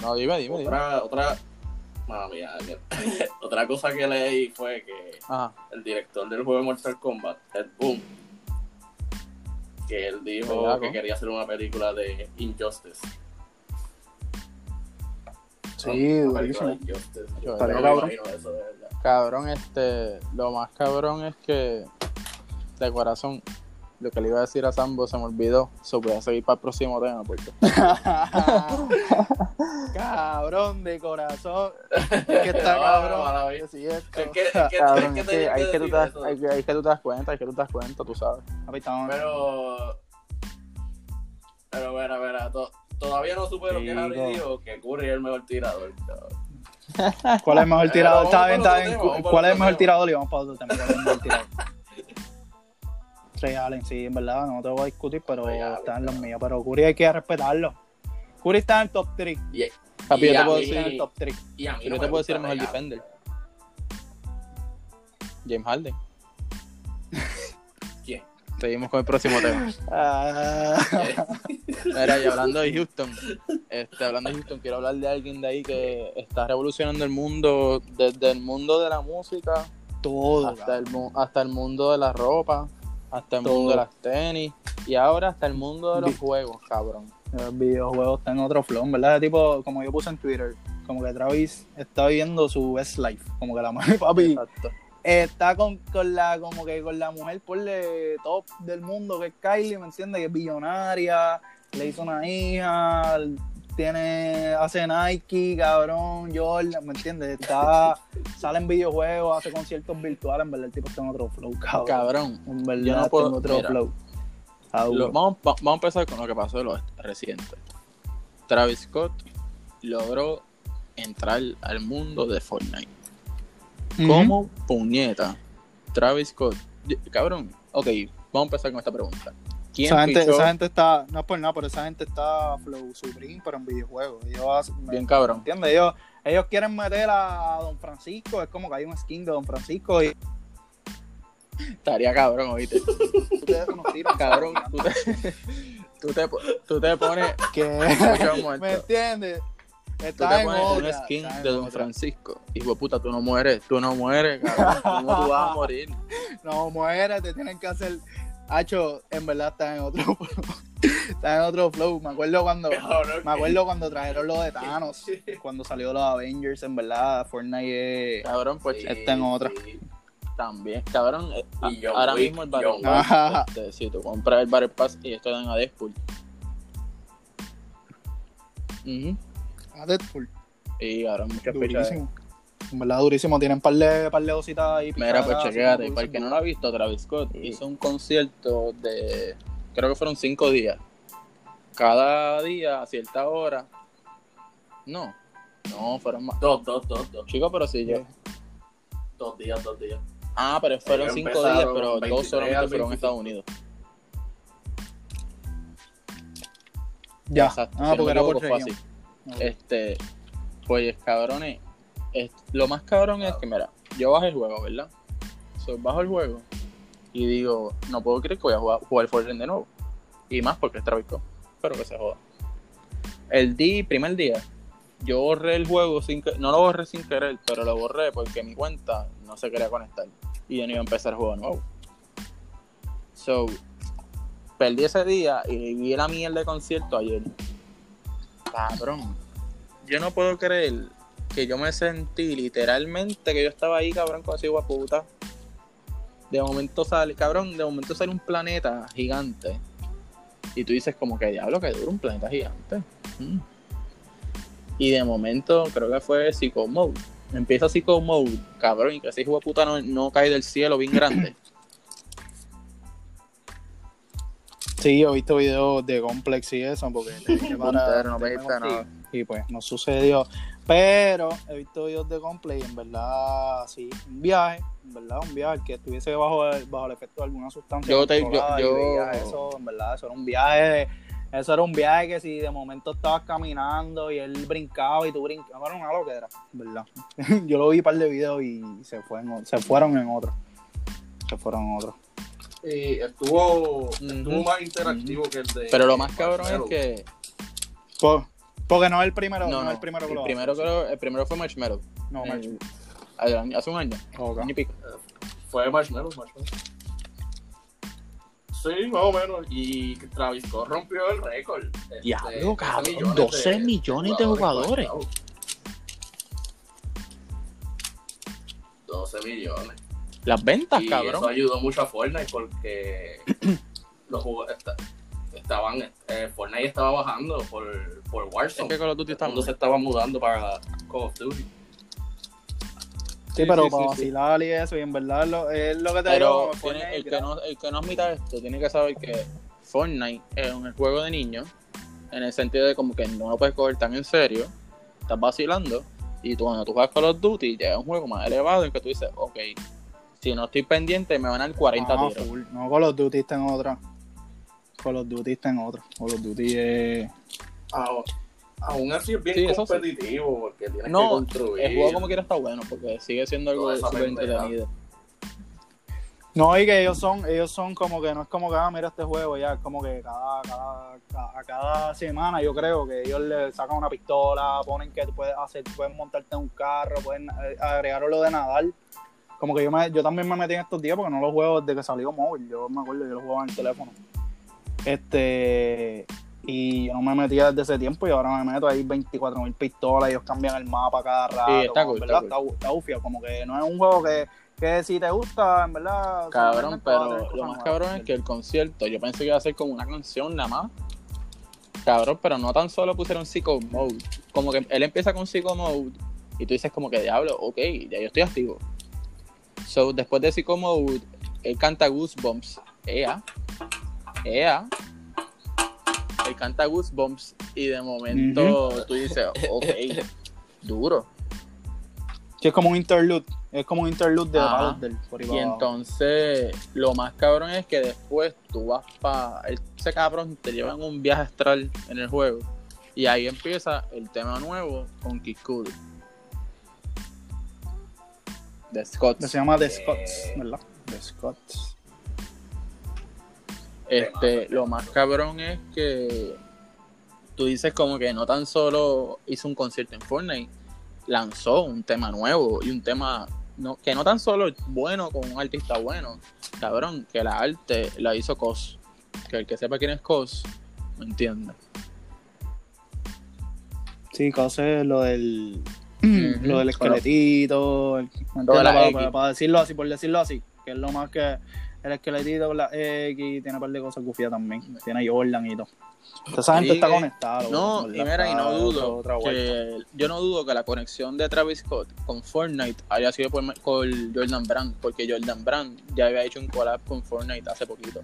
No, dime, dime, dime. Otra, otra. Mía, otra cosa que leí fue que Ajá. el director del juego de Mortal Kombat, Ed Boon, que él dijo que quería hacer una película de Injustice. Sí, Una pelícpelícula durísimo. de Injustice. Yo Estaría no me cabrón. eso. Cabrón, este, lo más cabrón es que de corazón, lo que le iba a decir a Sambo se me olvidó. So voy a seguir para el próximo tema porque cabrón de corazón. Es que está No, cabrón. Sí. Es que, es que, cabrón, es que es que tenía ahí que que tú te das, ahí que- ahí que tú te das cuenta, ahí que tú te das cuenta, tú sabes. Pero. Pero, mira, to- todavía no supe lo que. Harry dijo, que Curry es el mejor tirador. cabrón. ¿Cuál es el mejor tirador? Está bien, está bien. ¿Cuál es el mejor tirador? Y vamos para otro tema. ¿Cuál es el mejor tirador? Trey Allen, sí, en verdad, no te voy a discutir, pero Allen, está en los míos. Pero Curry hay que respetarlo. Curry está en el top 3. Y, Papi, y yo te puedo mí- decir en el top 3. y a mí Yo no te me puedo decir el mejor Ray defender. James Harden. ¿Quién? Seguimos con el próximo tema. Ah, Mira, y hablando de Houston, este, hablando de Houston, quiero hablar de alguien de ahí que está revolucionando el mundo, desde el mundo de la música todo. hasta el, hasta el mundo de la ropa, hasta el Todo. mundo de las tenis y ahora hasta el mundo de los Vi- juegos, cabrón. Los videojuegos están en otro flow, ¿verdad? Tipo, como yo puse en Twitter, como que Travis está viviendo su best life. Como que la mujer, papi, Exacto. está con, con la, como que con la mujer por top del mundo, que es Kylie, ¿me entiendes? Que es billonaria, le hizo una hija, tiene, hace Nike, cabrón, Jordan, ¿me entiendes? Está, sale en videojuegos, hace conciertos virtuales, en verdad el tipo está en otro flow, cabrón. Cabrón. En verdad Yo no está puedo- en otro mira. flow. Lo- vamos, va- vamos a empezar con lo que pasó de lo reciente. Travis Scott logró entrar al mundo de Fortnite. Ujú. ¿Cómo puñeta? Travis Scott. Cabrón, ok, vamos a empezar con esta pregunta. ¿Quién Esa gente, esa gente está, no es por nada, pero esa gente está flow supreme, pero en videojuegos. Ellos Bien cabrón. ¿Entiendes? Ellos, ellos quieren meter a Don Francisco, es como que hay un skin de Don Francisco y Estaría cabrón, oíste. ustedes Cabrón, tú te, tú te, tú te pones. que. ¿Me entiendes? Tú Está te en pones otra, un skin de Don otra. Francisco. Hijo de puta, tú no mueres, tú no mueres, cabrón. ¿Cómo tú vas a morir? No, mueres, te tienen que hacer. Hacho, en verdad está en otro flow. está en otro flow. Me acuerdo cuando. Me acuerdo cuando trajeron lo de Thanos. Cuando salió los Avengers, en verdad, Fortnite es. Cabrón, pues Sí, está en otra. sí. también. Cabrón, eh, Y a- John ahora Wick, mismo el Battle. Pass, este, si tú compras el Battle Pass y esto dan a Deadpool. Ujú. A Deadpool. Y ahora muchas fechas. En verdad, durísimo. Tienen par de, par de cositas ahí. Mira, pues chequéate, para el que no lo ha visto, Travis Scott Sí. hizo un concierto de, creo que fueron cinco días. Cada día a cierta hora. No, no, fueron más. Dos, dos, dos, dos. Chicos, pero sí, yo. Dos días, dos días. Ah, pero fueron Ellos cinco días, pero 23 dos solamente fueron en 25. Estados Unidos. Ya. Exacto, Ah, si porque era por así. Este, pues cabrones, es- lo más cabrón es que, mira, yo bajé el juego, ¿verdad? So, bajo el juego y digo, no puedo creer que voy a jugar, jugar Fortnite de nuevo. Y más porque es Travis Scott, pero que se joda. El día, primer día, yo borré el juego sin que, no lo borré sin querer, pero lo borré porque mi cuenta no se quería conectar y yo no iba a empezar el juego nuevo. So, perdí ese día y vi la mierda de concierto ayer. Cabrón. Yo no puedo creer que yo me sentí literalmente que yo estaba ahí, cabrón, con ese puta. De momento sale, cabrón, de momento sale un planeta gigante. Y tú dices como que diablo que dura un planeta gigante. Mm. Y de momento creo que fue Psycho Mode. Empieza Psycho Mode, cabrón, y que ese hijo de puta no, no cae del cielo bien grande. Sí, yo he visto videos de Complex y eso, porque que parar- Puntero, no nada. Y pues no sucedió. Pero he visto videos de Complex y en verdad, sí, un viaje, en verdad, un viaje que estuviese bajo el, bajo el efecto de alguna sustancia. Yo te- yo- yo- veía eso, en verdad, eso era un viaje. Eso era un viaje que si de momento estabas caminando y él brincaba y tú brincabas, era una loquera, en verdad. Yo lo vi un par de videos y se, fue en- se fueron en otro. Se fueron en otro. Y estuvo, estuvo más interactivo que el de. Pero lo más cabrón es que. Por- porque no es el primero, no, No, es no, el primero que el lo primero, hace. creo- el primero fue Marshmallow. No, Eh, Marshmallow. hace un año, Ok. año pico. Fue Marshmallow, Marshmallow. Sí, más o menos. Y Travis Scott rompió el récord. Este, Diablo, 12 cabrón, 12 millones de jugadores. conectados. 12 millones. Las ventas, y cabrón. eso ayudó mucho a Fortnite porque los esta- estaban eh, Fortnite estaba bajando por, por Es Warzone. que Call of Duty se estaba mudando para Call of Duty. Sí, pero sí, para sí, sí. vacilar y eso, y en verdad lo- es lo que te Pero digo. Fortnite, el, que no, el que no admita esto tiene que saber que Fortnite es un juego de niños, en el sentido de como que no lo puedes coger tan en serio, estás vacilando, y tú, cuando tú juegas Call of Duty, ya es un juego más elevado en que tú dices, ok, si no estoy pendiente me van a dar 40 Ah, tiros. full. No, Call of Duty está en otra. Call of Duty está en otra. Call of Duty es. Aún, aún así es bien Sí, eso sí. competitivo porque tienes que No, construir. el juego como quiera está bueno, porque sigue siendo algo súper entretenido. No, y que ellos son, ellos son como que no es como que, ah, mira este juego, ya, es como que cada, cada, cada, a cada semana yo creo que ellos le sacan una pistola, ponen que tú puedes hacer, pueden montarte en un carro, pueden eh, agregar lo de nadar. Como que yo me, yo también me metí en estos días porque no los juego desde que salió móvil, yo me acuerdo, yo los jugaba en el teléfono. Este, y yo no me metía desde ese tiempo y ahora me meto ahí 24 mil pistolas, ellos cambian el mapa cada rato. está cool, ¿verdad? está cool. Está, ufio, como que no es un juego que, que si te gusta, en verdad. Cabrón, pero lo más cabrón es que el concierto, yo pensé que iba a ser como una canción nada más. Cabrón, pero no tan solo pusieron Psycho Mode. Como que él empieza con Psycho Mode y tú dices como que diablo, ok, ya yo estoy activo. So, después de Psycho Mode, él canta Goosebumps. Ea. Ea. Él canta Goosebumps y de momento tú dices, ok, duro. Sí, es como un interlude. Es como un interlude de Ajá. del por Y entonces, lo más cabrón es que después tú vas para. Ese cabrón te lleva en un viaje astral en el juego. Y ahí empieza el tema nuevo con Kid Cudi. De Scott. Se llama The Scots, ¿verdad? The Scots. Este, lo más cabrón es que tú dices como que no tan solo hizo un concierto en Fortnite, lanzó un tema nuevo y un tema no, que no tan solo es bueno con un artista bueno, cabrón, que la arte la hizo Cos. Que el que sepa quién es Cos, ¿me entiende? Sí, cosas lo del. Lo del esqueletito. el- para- para decirlo así, por decirlo así. Que es lo más que. El esqueletito con la X. Tiene un par de cosas gufiadas también. Tiene Jordan y todo. Entonces, esa gente está conectada. No, y mira, y no dudo otra- otra vuelta. que yo no dudo que la conexión de Travis Scott con Fortnite haya sido por, con Jordan Brand, porque Jordan Brand ya había hecho un collab con Fortnite hace poquito.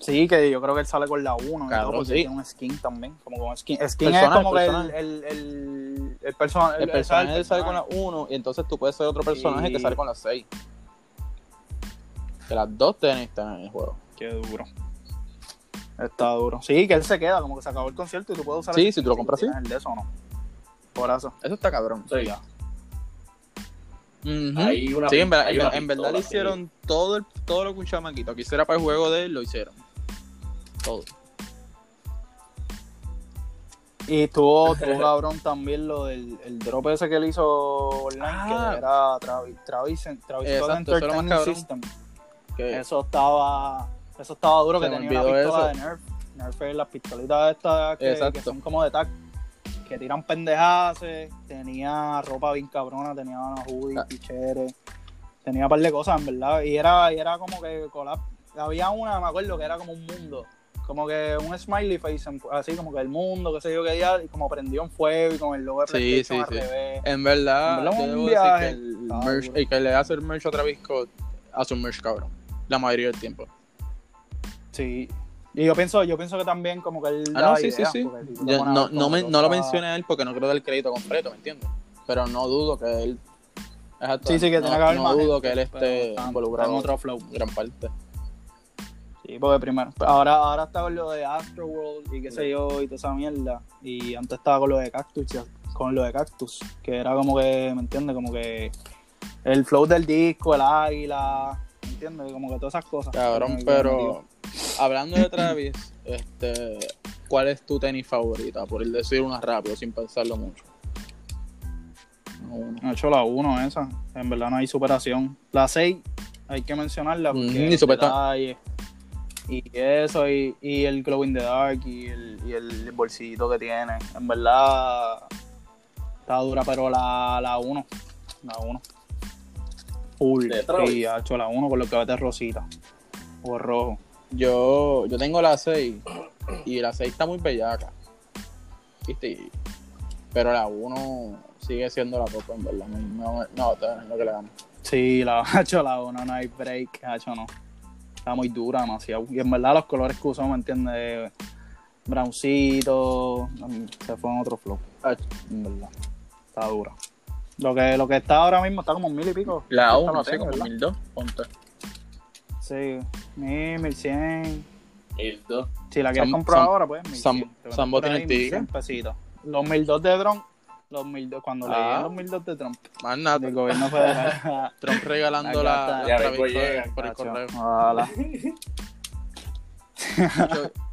Sí, que yo creo que él sale con la 1 Cabrón, porque sí. tiene un skin también, como con skin. Skin es como que el, personaje. el, el, el, persona- El personaje el sale con la personaje. 1 y entonces tú puedes ser otro personaje que sale con la 6. Que las dos tenis están en el juego. Qué duro. Está duro. Sí, que él se queda, como que se acabó el concierto y tú puedes usar Sí, el si tú lo compras, tienes el de eso o no. Por eso. Eso está cabrón. Sí. Ujú. Hay una sí, en, verdad, en, verdad le hicieron todo, el, todo lo que un chamaquito quisiera para el juego de él, lo hicieron. Todo. Y estuvo, estuvo cabrón también lo del el drop ese que él hizo online, Ah. que era Travis, Travis, Travis Exacto, Entertainment. System. Que- Eso estaba, eso estaba duro, Se que tenía una pistola eso. de Nerf. Nerf es las pistolitas estas que, que son como de tac, que tiran pendejadas. Tenía ropa bien cabrona, tenía unos hoodies, Ah. picheres, tenía un par de cosas, en verdad. Y era, y era como que collab. Había una, me acuerdo, que era como un mundo. Como que un smiley face, así como que el mundo, qué sé yo, qué ya, y como prendió en fuego y con el logo de Sí, sí, al sí. revés. En verdad, En verdad, yo debo decir que el, merch- el que le hace el merch a Travis Scott hace un merch cabrón. La mayoría del tiempo. Sí. Y yo pienso, yo pienso que también como que él Ah, no, sí, sí, sí. si no, me- lo mencioné a él porque no creo del crédito completo, ¿me entiendes? Pero no dudo que él. Exacto, Sí, sí, que no, tiene que haber no más dudo gente, que él esté involucrado en otro flow. gran parte. Sí, porque primero. Ahora, ahora está con lo de Astroworld y qué sé yo y toda esa mierda. Y antes estaba con lo de Cactus, ya- con lo de Cactus, que era como que, ¿me entiendes? Como que el flow del disco, el águila, ¿me entiendes? Como que todas esas cosas. Cabrón, pero hablando de Travis, este, ¿cuál es tu tenis favorita? Por el decir una rápido, sin pensarlo mucho. No, hecho la 1 esa. En verdad no hay superación. La 6, hay que mencionarla porque Mm, detalles y eso, y, y el glow in the dark y el, y el bolsillito que tiene. En verdad está dura, pero la 1, la 1. Travis. Sí, ha hecho la 1 con los cabetes rosita o rojo. Yo, yo tengo la 6 y la 6 está muy bellaca. ¿Viste? Pero la 1 sigue siendo la copa, en verdad. No, no, no, es lo que le damos. Sí, la ha hecho la 1, no hay break, ha hecho no. Está muy dura, demasiado. Y en verdad los colores que usó, ¿me entiendes? Browncito, se fue en otro flow. En verdad. Está dura. Lo que, lo que está ahora mismo está como mil y pico. La Está 1, la no sé, como ¿verdad? 1002, ponte. Sí, mil, mil cien. El dos. Si la quieres Sam- comprar Sam- ahora, pues mil Sam- Sambo tiene el mil pesitos. Los mil dos de Trump, los mil dos, cuando Ah. leí los mil dos de Trump, Más nada, del gobierno federal. Trump regalando la, la Scott llega, por el correo.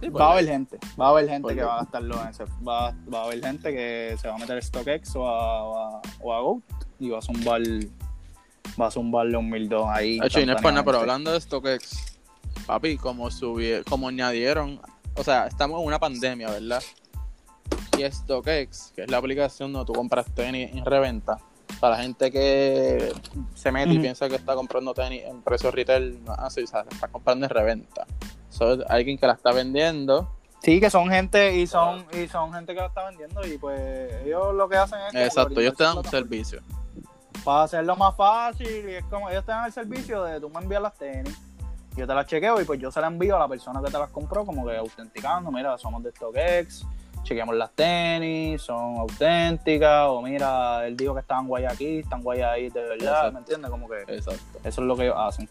Sí, pues, Va a haber gente, va a haber gente ¿Por que va a gastarlo en ese, va, va a haber gente que se va a meter StockX o a, o a, a Goat y va a zumbar va a zumbarle un 1002 ahí. Hecho, y no es por nada, pero hablando de StockX, papi, como subieron, como añadieron, o sea, estamos en una pandemia, ¿verdad? Y StockX, que es la aplicación donde tú compras tenis en reventa, para la gente que se mete y piensa que está comprando tenis en precio retail, no es así, o sea, se está comprando en reventa. So, alguien que la está vendiendo, Sí, que son gente y son y son gente que lo está vendiendo y pues ellos lo que hacen es exacto, ellos te dan un servicio. para hacerlo más fácil y es como ellos te dan el servicio de tú me envías las tenis yo te las chequeo y pues yo se las envío a la persona que te las compró como que autenticando, mira, somos de StockX, chequeamos las tenis, son auténticas o mira, él dijo que estaban guay aquí, están guay ahí de verdad, Exacto. ¿me entiendes? Como que Exacto. eso es lo que ellos hacen.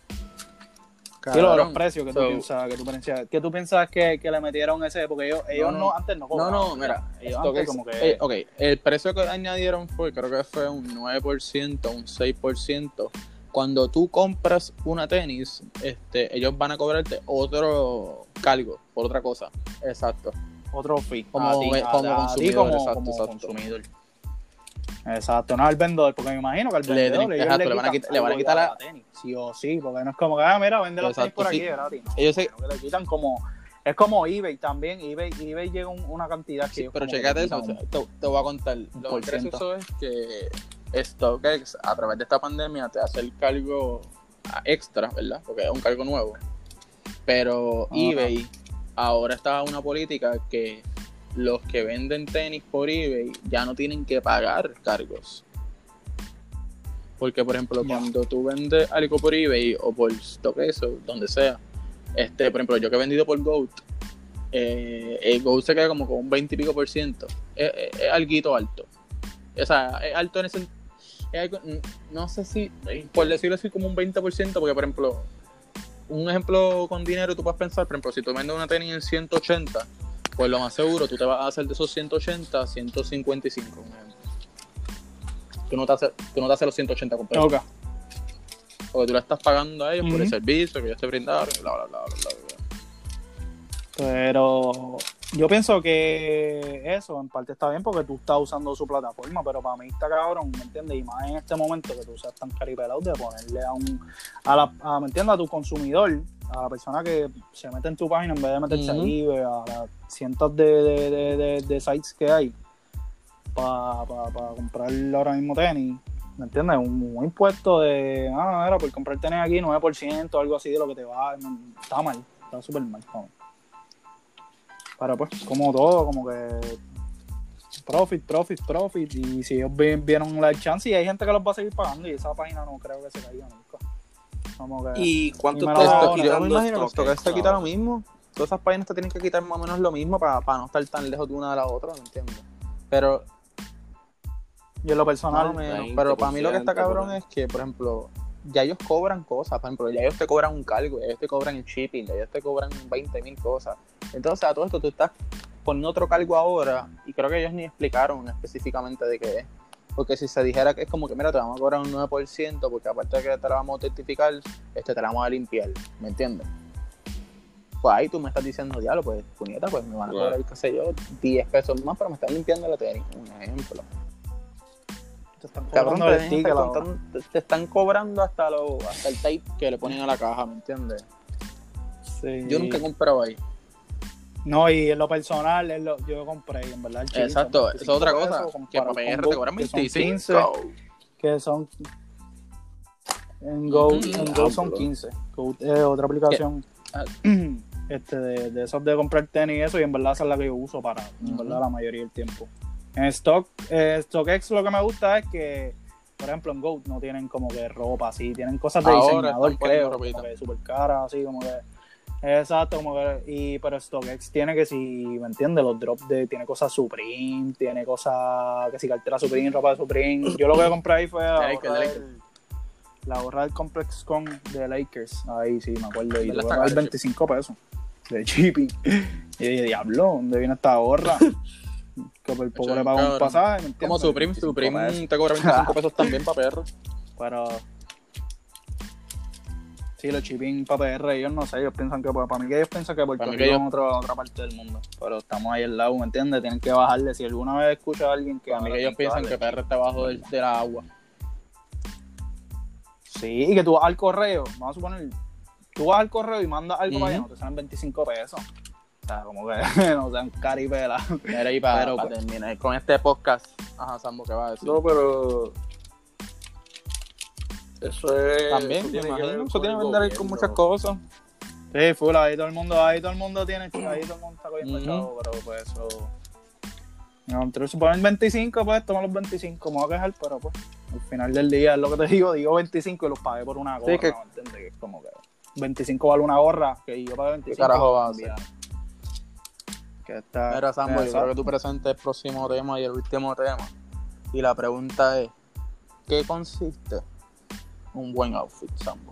Y lo de los Cabrón. precios que tú piensas, que tú piensas, que tú piensas que, que le metieron ese, porque ellos, ellos no, no. antes no No, cobraban. no, mira, ellos antes como que eh, ok, el precio que añadieron fue, creo que fue un 9%, un 6%. Cuando tú compras una tenis, este, ellos van a cobrarte otro cargo por otra cosa. Exacto. otro fee. Como- a ti, a- como a ti consumidor, como, exacto, como exacto. consumidor. Exacto, no al vendedor, porque me imagino que al vendedor exacto, le, van a quitar- le van a algo quitar ya la- tenis. Sí o sí, porque no es como que, ah, mira, vende los tenis por aquí sí. de gratis. No, Ellos se- que le quitan como, es como eBay también, eBay, eBay llega un- una cantidad que Sí, pero que checate eso, un- te, te voy a contar. Lo gracioso ciento. es que StockX, a través de esta pandemia, te hace el cargo extra, ¿verdad? Porque es un cargo nuevo. Pero eBay ahora está una política que los que venden tenis por eBay ya no tienen que pagar cargos. Porque, por ejemplo, cuando tú vendes algo por eBay o por StockX o donde sea, este, por ejemplo, yo que he vendido por Goat, eh, el Goat se queda como con un 20 y pico por ciento. Es, es, es alguito alto. O sea, es alto en ese. es algo- no sé si, por decirlo así, como un 20%, porque, por ejemplo, un ejemplo con dinero, tú puedes pensar, por ejemplo, si tú vendes una tenis en 180, pues lo más seguro, tú te vas a hacer de esos 180 155, un ejemplo. Tú no te haces, tú no te haces los 180 completos. Ok. Porque tú le estás pagando a ellos por el servicio que ellos te brindaron, bla, bla, bla. Pero yo pienso que eso en parte está bien porque tú estás usando su plataforma, pero para mí está cabrón, ¿me entiendes? Y más en este momento que tú seas tan caripelado de ponerle a un, a la, a, ¿me entiendes? A tu consumidor, a la persona que se mete en tu página en vez de meterse Ujú. ahí, a las cientos de, de, de, de- de sites que hay para comprar ahora mismo tenis. ¿Me entiendes? Un, un impuesto de, ah, era por comprar tenis aquí, 9%, algo así de lo que te va. Está mal, está súper mal. ¿no? Pero pues, como todo, como que profit, profit, profit. Y si ellos vieron la chance y hay gente que los va a seguir pagando y esa página no creo que se caiga nunca. Como que, ¿Y cuánto Y me está yo me quitando imagino que que quita lo mismo. Todas esas páginas te tienen que quitar más o menos lo mismo para, no estar tan lejos de una de la otra, ¿me entiendes? Pero, y en lo personal, menos, 20%, pero para mí lo que está cabrón es que, por ejemplo, ya ellos cobran cosas, por ejemplo, ya ellos te cobran un cargo, ya ellos te cobran el shipping, ya ellos te cobran 20 mil cosas. Entonces, a todo esto tú estás poniendo otro cargo ahora y creo que ellos ni explicaron específicamente de qué es. Porque si se dijera que es como que, mira, te vamos a cobrar un 9%, porque aparte de que te la vamos a autentificar, este, te la vamos a limpiar, ¿me entiendes? Pues ahí tú me estás diciendo, diablo, pues, puñeta, pues me van a cobrar, qué sé yo, 10 pesos más, pero me están limpiando la tenis, un ejemplo. están Cabrón, te están cobrando hasta, lo, hasta el tape que le ponen a la caja, ¿me entiendes? Sí. Yo nunca he comprado ahí. No, y en lo personal, en lo- yo compré, en verdad. el Exacto, eso es otra 25 cosa. pesos Que para PR te cobran que son 25. que son en Go, Mm, en Go son diablo. 15 Go es otra aplicación este de, de esos de comprar tenis y eso y en verdad esa es la que yo uso para en verdad la mayoría del tiempo en stock eh, StockX lo que me gusta es que por ejemplo en Go no tienen como que ropa así tienen cosas de Ahora diseñador creo como que super caras así como que Exacto, como que, y, pero StockX tiene que si, ¿me entiendes? Los drops de, tiene cosas Supreme, tiene cosas, que si cartera Supreme, ropa de Supreme. Yo lo que compré ahí fue la gorra, de del, la gorra del Complex Con de Lakers. Ahí sí, me acuerdo. Y caro, 25 pesos de shipping. Y dije, diablo, ¿dónde viene esta gorra? Que por poco le pago un pasaje, ¿me entiendes? Como Supreme, 25 Supreme pesos. te cobra 25 pesos también para perro. Pero. Sí, los shipping para PR, ellos no sé, ellos piensan que, pues, para mí que ellos piensan que Puerto Rico es en otra, otra parte del mundo. Pero estamos ahí al lado, ¿me entiendes? Tienen que bajarle. Si alguna vez escucha a alguien que. Para mí que ellos piensan que PR está abajo del, de la agua. Sí, y que tú vas al correo, vamos a suponer, tú vas al correo y mandas algo para allá, no te salen 25 pesos. O sea, como que no sean caripela. Mira ahí para, Pero, para terminar con este podcast. Ajá, Sambo, ¿qué va a decir? No, pero. Eso es. también, eso me tiene que imagino. ver Eso con tiene que vender ahí con gobierno. muchas cosas. Sí, full, ahí todo el mundo, ahí todo el mundo tiene, ahí todo el mundo está cogiendo Ujú. chavo, pero pues eso. No, entre si ponen 25, pues toma los 25, me voy a quejar, pero pues al final del día es lo que te digo, digo 25 y los pagué por una gorra, que- ¿me entiendes? Que es como que 25 vale una gorra, que yo pagué 25. carajo va a enviar. Que está, Mira, Sambo, yo creo que tú presentes el próximo tema y el último tema. Y la pregunta es: ¿qué consiste un buen outfit, Sambo?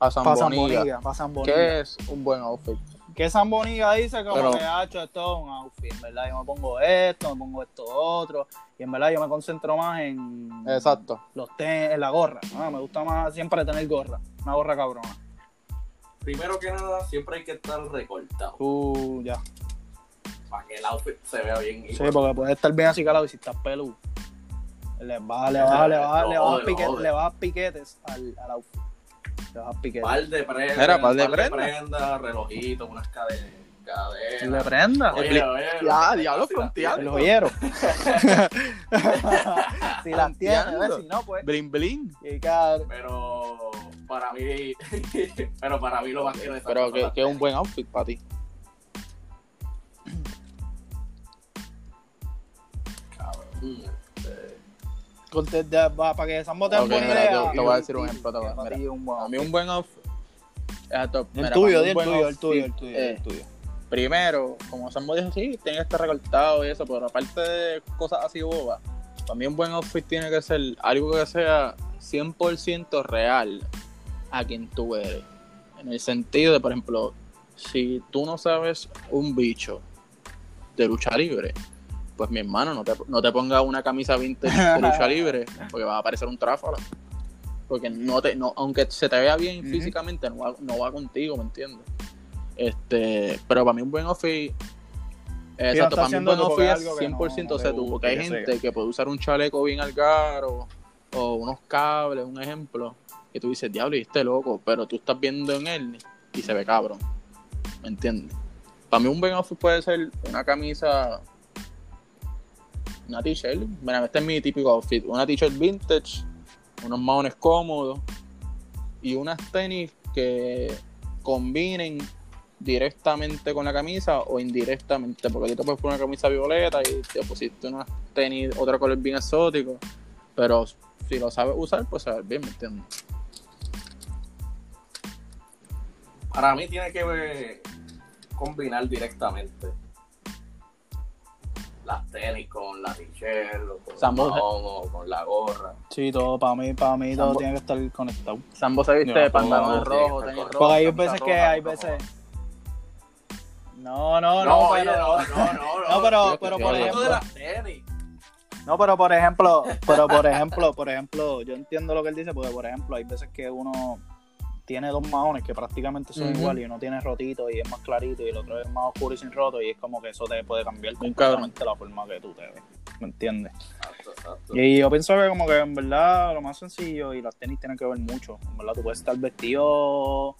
A Pa' Zamboniga. ¿Qué es un buen outfit? que Zamboniga dice como Pero- que ha hecho esto es un outfit, en verdad yo me pongo esto, me pongo esto otro, y en verdad yo me concentro más en Exacto. los ten, en la gorra, Ah, me gusta más siempre tener gorra, una gorra cabrona. Primero que nada, siempre hay que estar recortado. Tú ya. Para que el outfit se vea bien. Sí, porque puede estar bien así calado y si estás peludo. Le vas, le vas, le vas, le Lo vas, lo piquetes, le vas piquetes al, al outfit. Le vas piquetes. Par de prendas. Mira, par de prendas, prendas. relojitos, unas cadenas. Si le prenda. Oye, oye, Ya, diablo, fronteado. El joyero. si la. ¿ves? si no, pues. Bling bling. Y cabrón. Pero para mí, pero para mí lo más que Pero que, que es un buen outfit para ti. Va- Para que Sambo te Ok, buena mira, idea. te- te voy a decir un ejemplo, te voy a- mira. mí un buen outfit. Exacto. El mira, tuyo, el buen tuyo, el tuyo, el tuyo, es, el tuyo. Primero, como Sambo dijo, sí, tiene que estar recortado y eso, pero aparte de cosas así bobas, para mí un buen outfit tiene que ser algo que sea 100% real a quien tú eres. En el sentido de, por ejemplo, si tú no sabes un bicho de lucha libre, pues mi hermano, no te, no te pongas una camisa vintage de lucha libre, porque va a parecer un tráfala. Porque no te, no, aunque se te vea bien físicamente, no va, no va contigo, ¿me entiendes? Este, pero para mí un buen outfit. Exacto, para mí un buen outfit es es algo que no- 100% no tú, gusta, porque hay sea. gente que puede usar un chaleco bien algaro o unos cables, un ejemplo, que tú dices, diablo, y este loco, pero tú estás viendo en él y se ve cabrón. ¿Me entiendes? Para mí un buen outfit puede ser una camisa, una t-shirt. Mira, este es mi típico outfit. Una t-shirt vintage, unos maones cómodos y unas tenis que combinen directamente con la camisa o indirectamente, porque ahorita puedes poner una camisa violeta y te pusiste unas tenis, otro color bien exótico, pero si lo sabes usar, pues sabes bien, ¿me entiendes? Para mí tiene que combinar directamente las tenis con la t-shirt, o con Sambo- el o con la gorra. Sí, todo, para mí, para mí todo tiene que estar conectado. Sambo se viste No, de rojos, que tenis rojos. Porque hay veces que hay veces. No, no, no, No, oye, pero, no, no, no, No, pero- pero por ejemplo- de las tenis. no, pero por ejemplo, pero por ejemplo, por ejemplo, yo entiendo lo que él dice, porque por ejemplo, hay veces que uno tiene dos maones que prácticamente son Ujú. iguales y uno tiene rotito y es más clarito y el otro es más oscuro y sin roto y es como que eso te puede cambiar completamente la forma que tú te ves, ¿me entiendes? Exacto, exacto. Y yo pienso que como que en verdad lo más sencillo y los tenis tienen que ver mucho. En verdad tú puedes estar vestido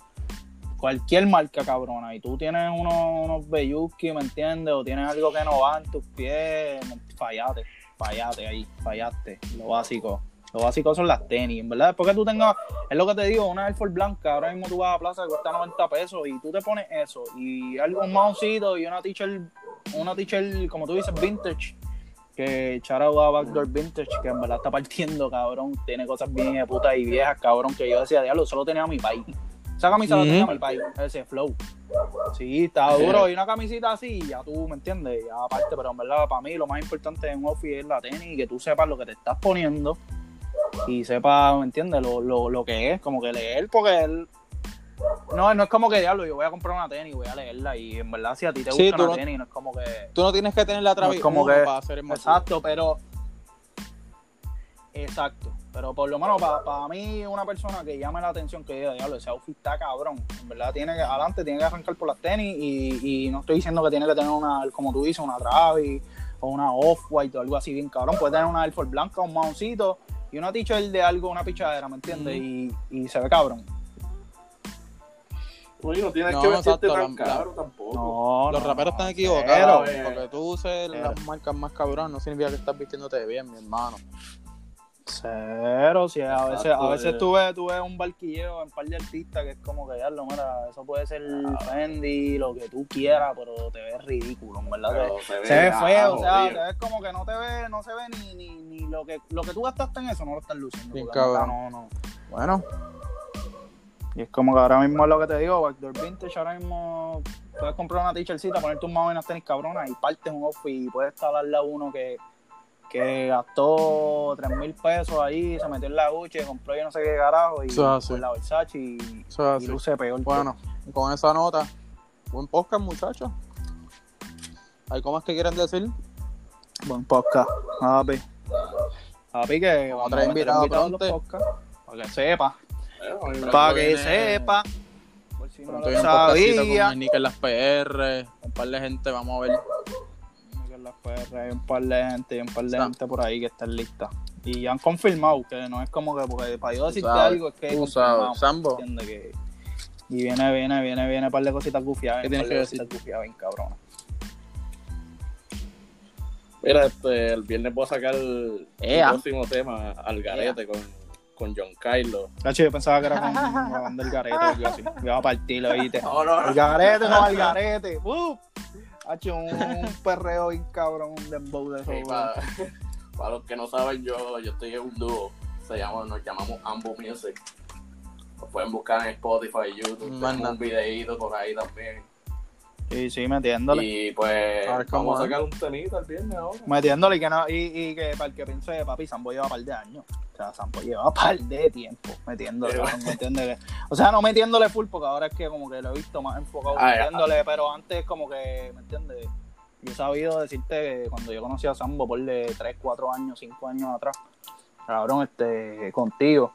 cualquier marca cabrona y tú tienes unos, unos Beyuski, ¿me entiendes? O tienes algo que no va en tus pies, fallate, fallate ahí, fallaste, lo básico. Lo básico son las tenis, en verdad. Después que tú tengas, es lo que te digo, una Air Force blanca, ahora mismo tú vas a Plaza que cuesta 90 pesos y tú te pones eso y algo, un mouncito y una t-shirt, una t-shirt, como tú dices, vintage, que shout a Backdoor Vintage, que en verdad está partiendo, cabrón. Tiene cosas bien de puta y viejas, cabrón, que yo decía, diablo, solo tenía mi país. Esa camisa la tenía mi país, ese flow. Sí, está duro. Y una camisita así, ya tú, ¿me entiendes? Ya aparte, pero en verdad, para mí lo más importante en un outfit es la tenis y que tú sepas lo que te estás poniendo y sepas, ¿me entiendes? Lo, lo, lo que es, como que leer, porque él... No, no es como que diablo, yo voy a comprar una tenis y voy a leerla y en verdad si a ti te Sí, gusta tú una no- tenis, no es como que... Tú no tienes que tener la No travis como uno que- para hacer. Exacto, pero. Exacto. Pero por lo menos para mí, una persona que llame la atención, que diga, diablo, ese outfit está cabrón. En verdad, tiene que, adelante, tiene que arrancar por las tenis. Y, y no estoy diciendo que tiene que tener una, como tú dices, una Travis o una Off-White o algo así bien cabrón. Puede tener una Air Force blanca, un maoncito y una t-shirt de algo, una pichadera, ¿me entiendes? y, y se ve cabrón. Uy, no tienes No, que vestirte exacto, tan la- caro tampoco. No, Los no, raperos no, están equivocados. eh. Porque tú uses Cero. las marcas más cabrón no significa que estás vistiéndote bien, mi hermano. Cero, sí, a Exacto, veces, a veces eh. tú, ves, tú ves un barquilleo en par de artistas que es como que, diablo, mira, eso puede ser Fendi, lo que tú quieras, pero te ves ridículo, en verdad. Te- se ve feo, o sea, te ves como que no te ve, no se ve ni, ni, ni lo que lo que tú gastaste en eso, no lo estás luciendo. Cabrón. No, no. Bueno, Y es como que ahora mismo es lo que te digo, Backdoor Vintage, ahora mismo puedes comprar una t-shirtcita, ponerte un más unas tenis cabronas y partes un outfit y puedes estar al lado uno que, que gastó 3 mil pesos ahí, se metió en la Gucci, compró yo no sé qué carajo y con la Versace y, y luce peor. Bueno, con esa nota, buen podcast, muchachos. ¿Hay cómo es que quieren decir? Buen podcast, papi. Papi, que Vamos a traer invitados pronto. para que sepa. Bueno, Para que viene- sepa. Por si no lo sabía. con en las PR, un par de gente, vamos a ver. En PR hay un par de gente, hay un par de Está. gente por ahí que están listas. Y ya han confirmado que no es como que, porque para yo decirte sabes, algo es que tú confirmado, sabes, Sambo. Que- y viene, viene, viene, viene un par de cositas gufiadas. ¿Qué tienes que de decir? cositas gufiadas bien cabronas. Mira, este, el viernes voy a sacar el, el Ea. próximo tema al garete con, con John Kylo. Cacho, yo pensaba que era con la banda del garete o algo así. Me iba a partirlo, ¿viste? No, no, El garete, no, el garete. ¡Uh! Ha hecho un perreo bien cabrón, un dembow de eso. para, para los que no saben, yo, yo estoy en un dúo. Se llama, nos llamamos Ambo Music. Lo pueden buscar en Spotify y YouTube. Tenemos un videíto por ahí también. Sí, sí, metiéndole. Y pues A ver cómo vamos a sacar un temita el viernes ahora. Metiéndole y que, no, y, y que para el que piense, papi, Sambo lleva par de años. O sea, Sambo lleva par de tiempo metiéndole. Pero- metiéndole. O sea, no metiéndole full, porque ahora es que como que lo he visto más enfocado Ah, metiéndole, pero antes como que, ¿me entiendes? Yo he sabido decirte que cuando yo conocí a Sambo por de 3, 4 años, 5 años atrás, cabrón, este, contigo,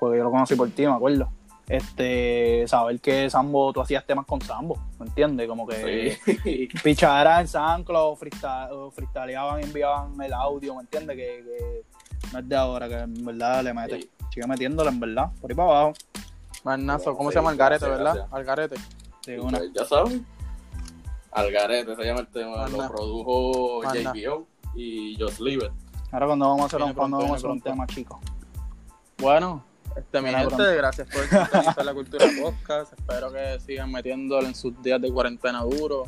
porque yo lo conocí por ti, me acuerdo. Este, saber que Sambo, tú hacías temas con Sambo, ¿me entiendes? Como que Sí. pichadera en SoundCloud, freesta- o freestyleaban y enviaban el audio, ¿me entiendes? Que, que no es de ahora, que en verdad le mete. Sí. Sigue metiéndole, en verdad, por ahí para abajo. Marnazo, ¿cómo Sí, se llama el garete, gracias, verdad? gracias. Al garete. De una. Pues, ya saben. Algarete se llama el tema. Lo produjo Manda. JBO y Just Leave It. Ahora cuando vamos a hacer, un, cuando pronto, vamos a hacer un tema, chicos. Bueno, este, mi Viene gente, pronto. gracias por sintonizar la cultura podcast. Espero que sigan metiéndole en sus días de cuarentena duro.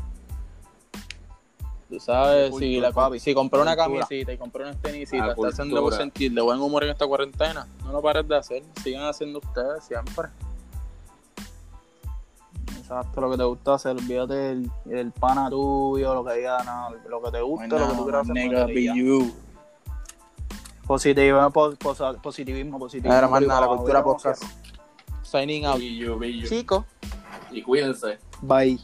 Tú sabes, si, Cultura, la, papi. si compré una camisita y compré unas tenisitas, está haciendo sentir de buen humor en esta cuarentena, no lo pares de hacer. Sigan haciendo ustedes siempre. Exacto, lo que te gusta hacer, olvídate del, del pana tuyo, lo que diga, no, lo que te guste, lo que tú quieras hacer. Positivismo, po- posa- positivismo, positivismo. Ahora, más nada, la cultura podcast. Signing out. Chicos. Y cuídense. Bye.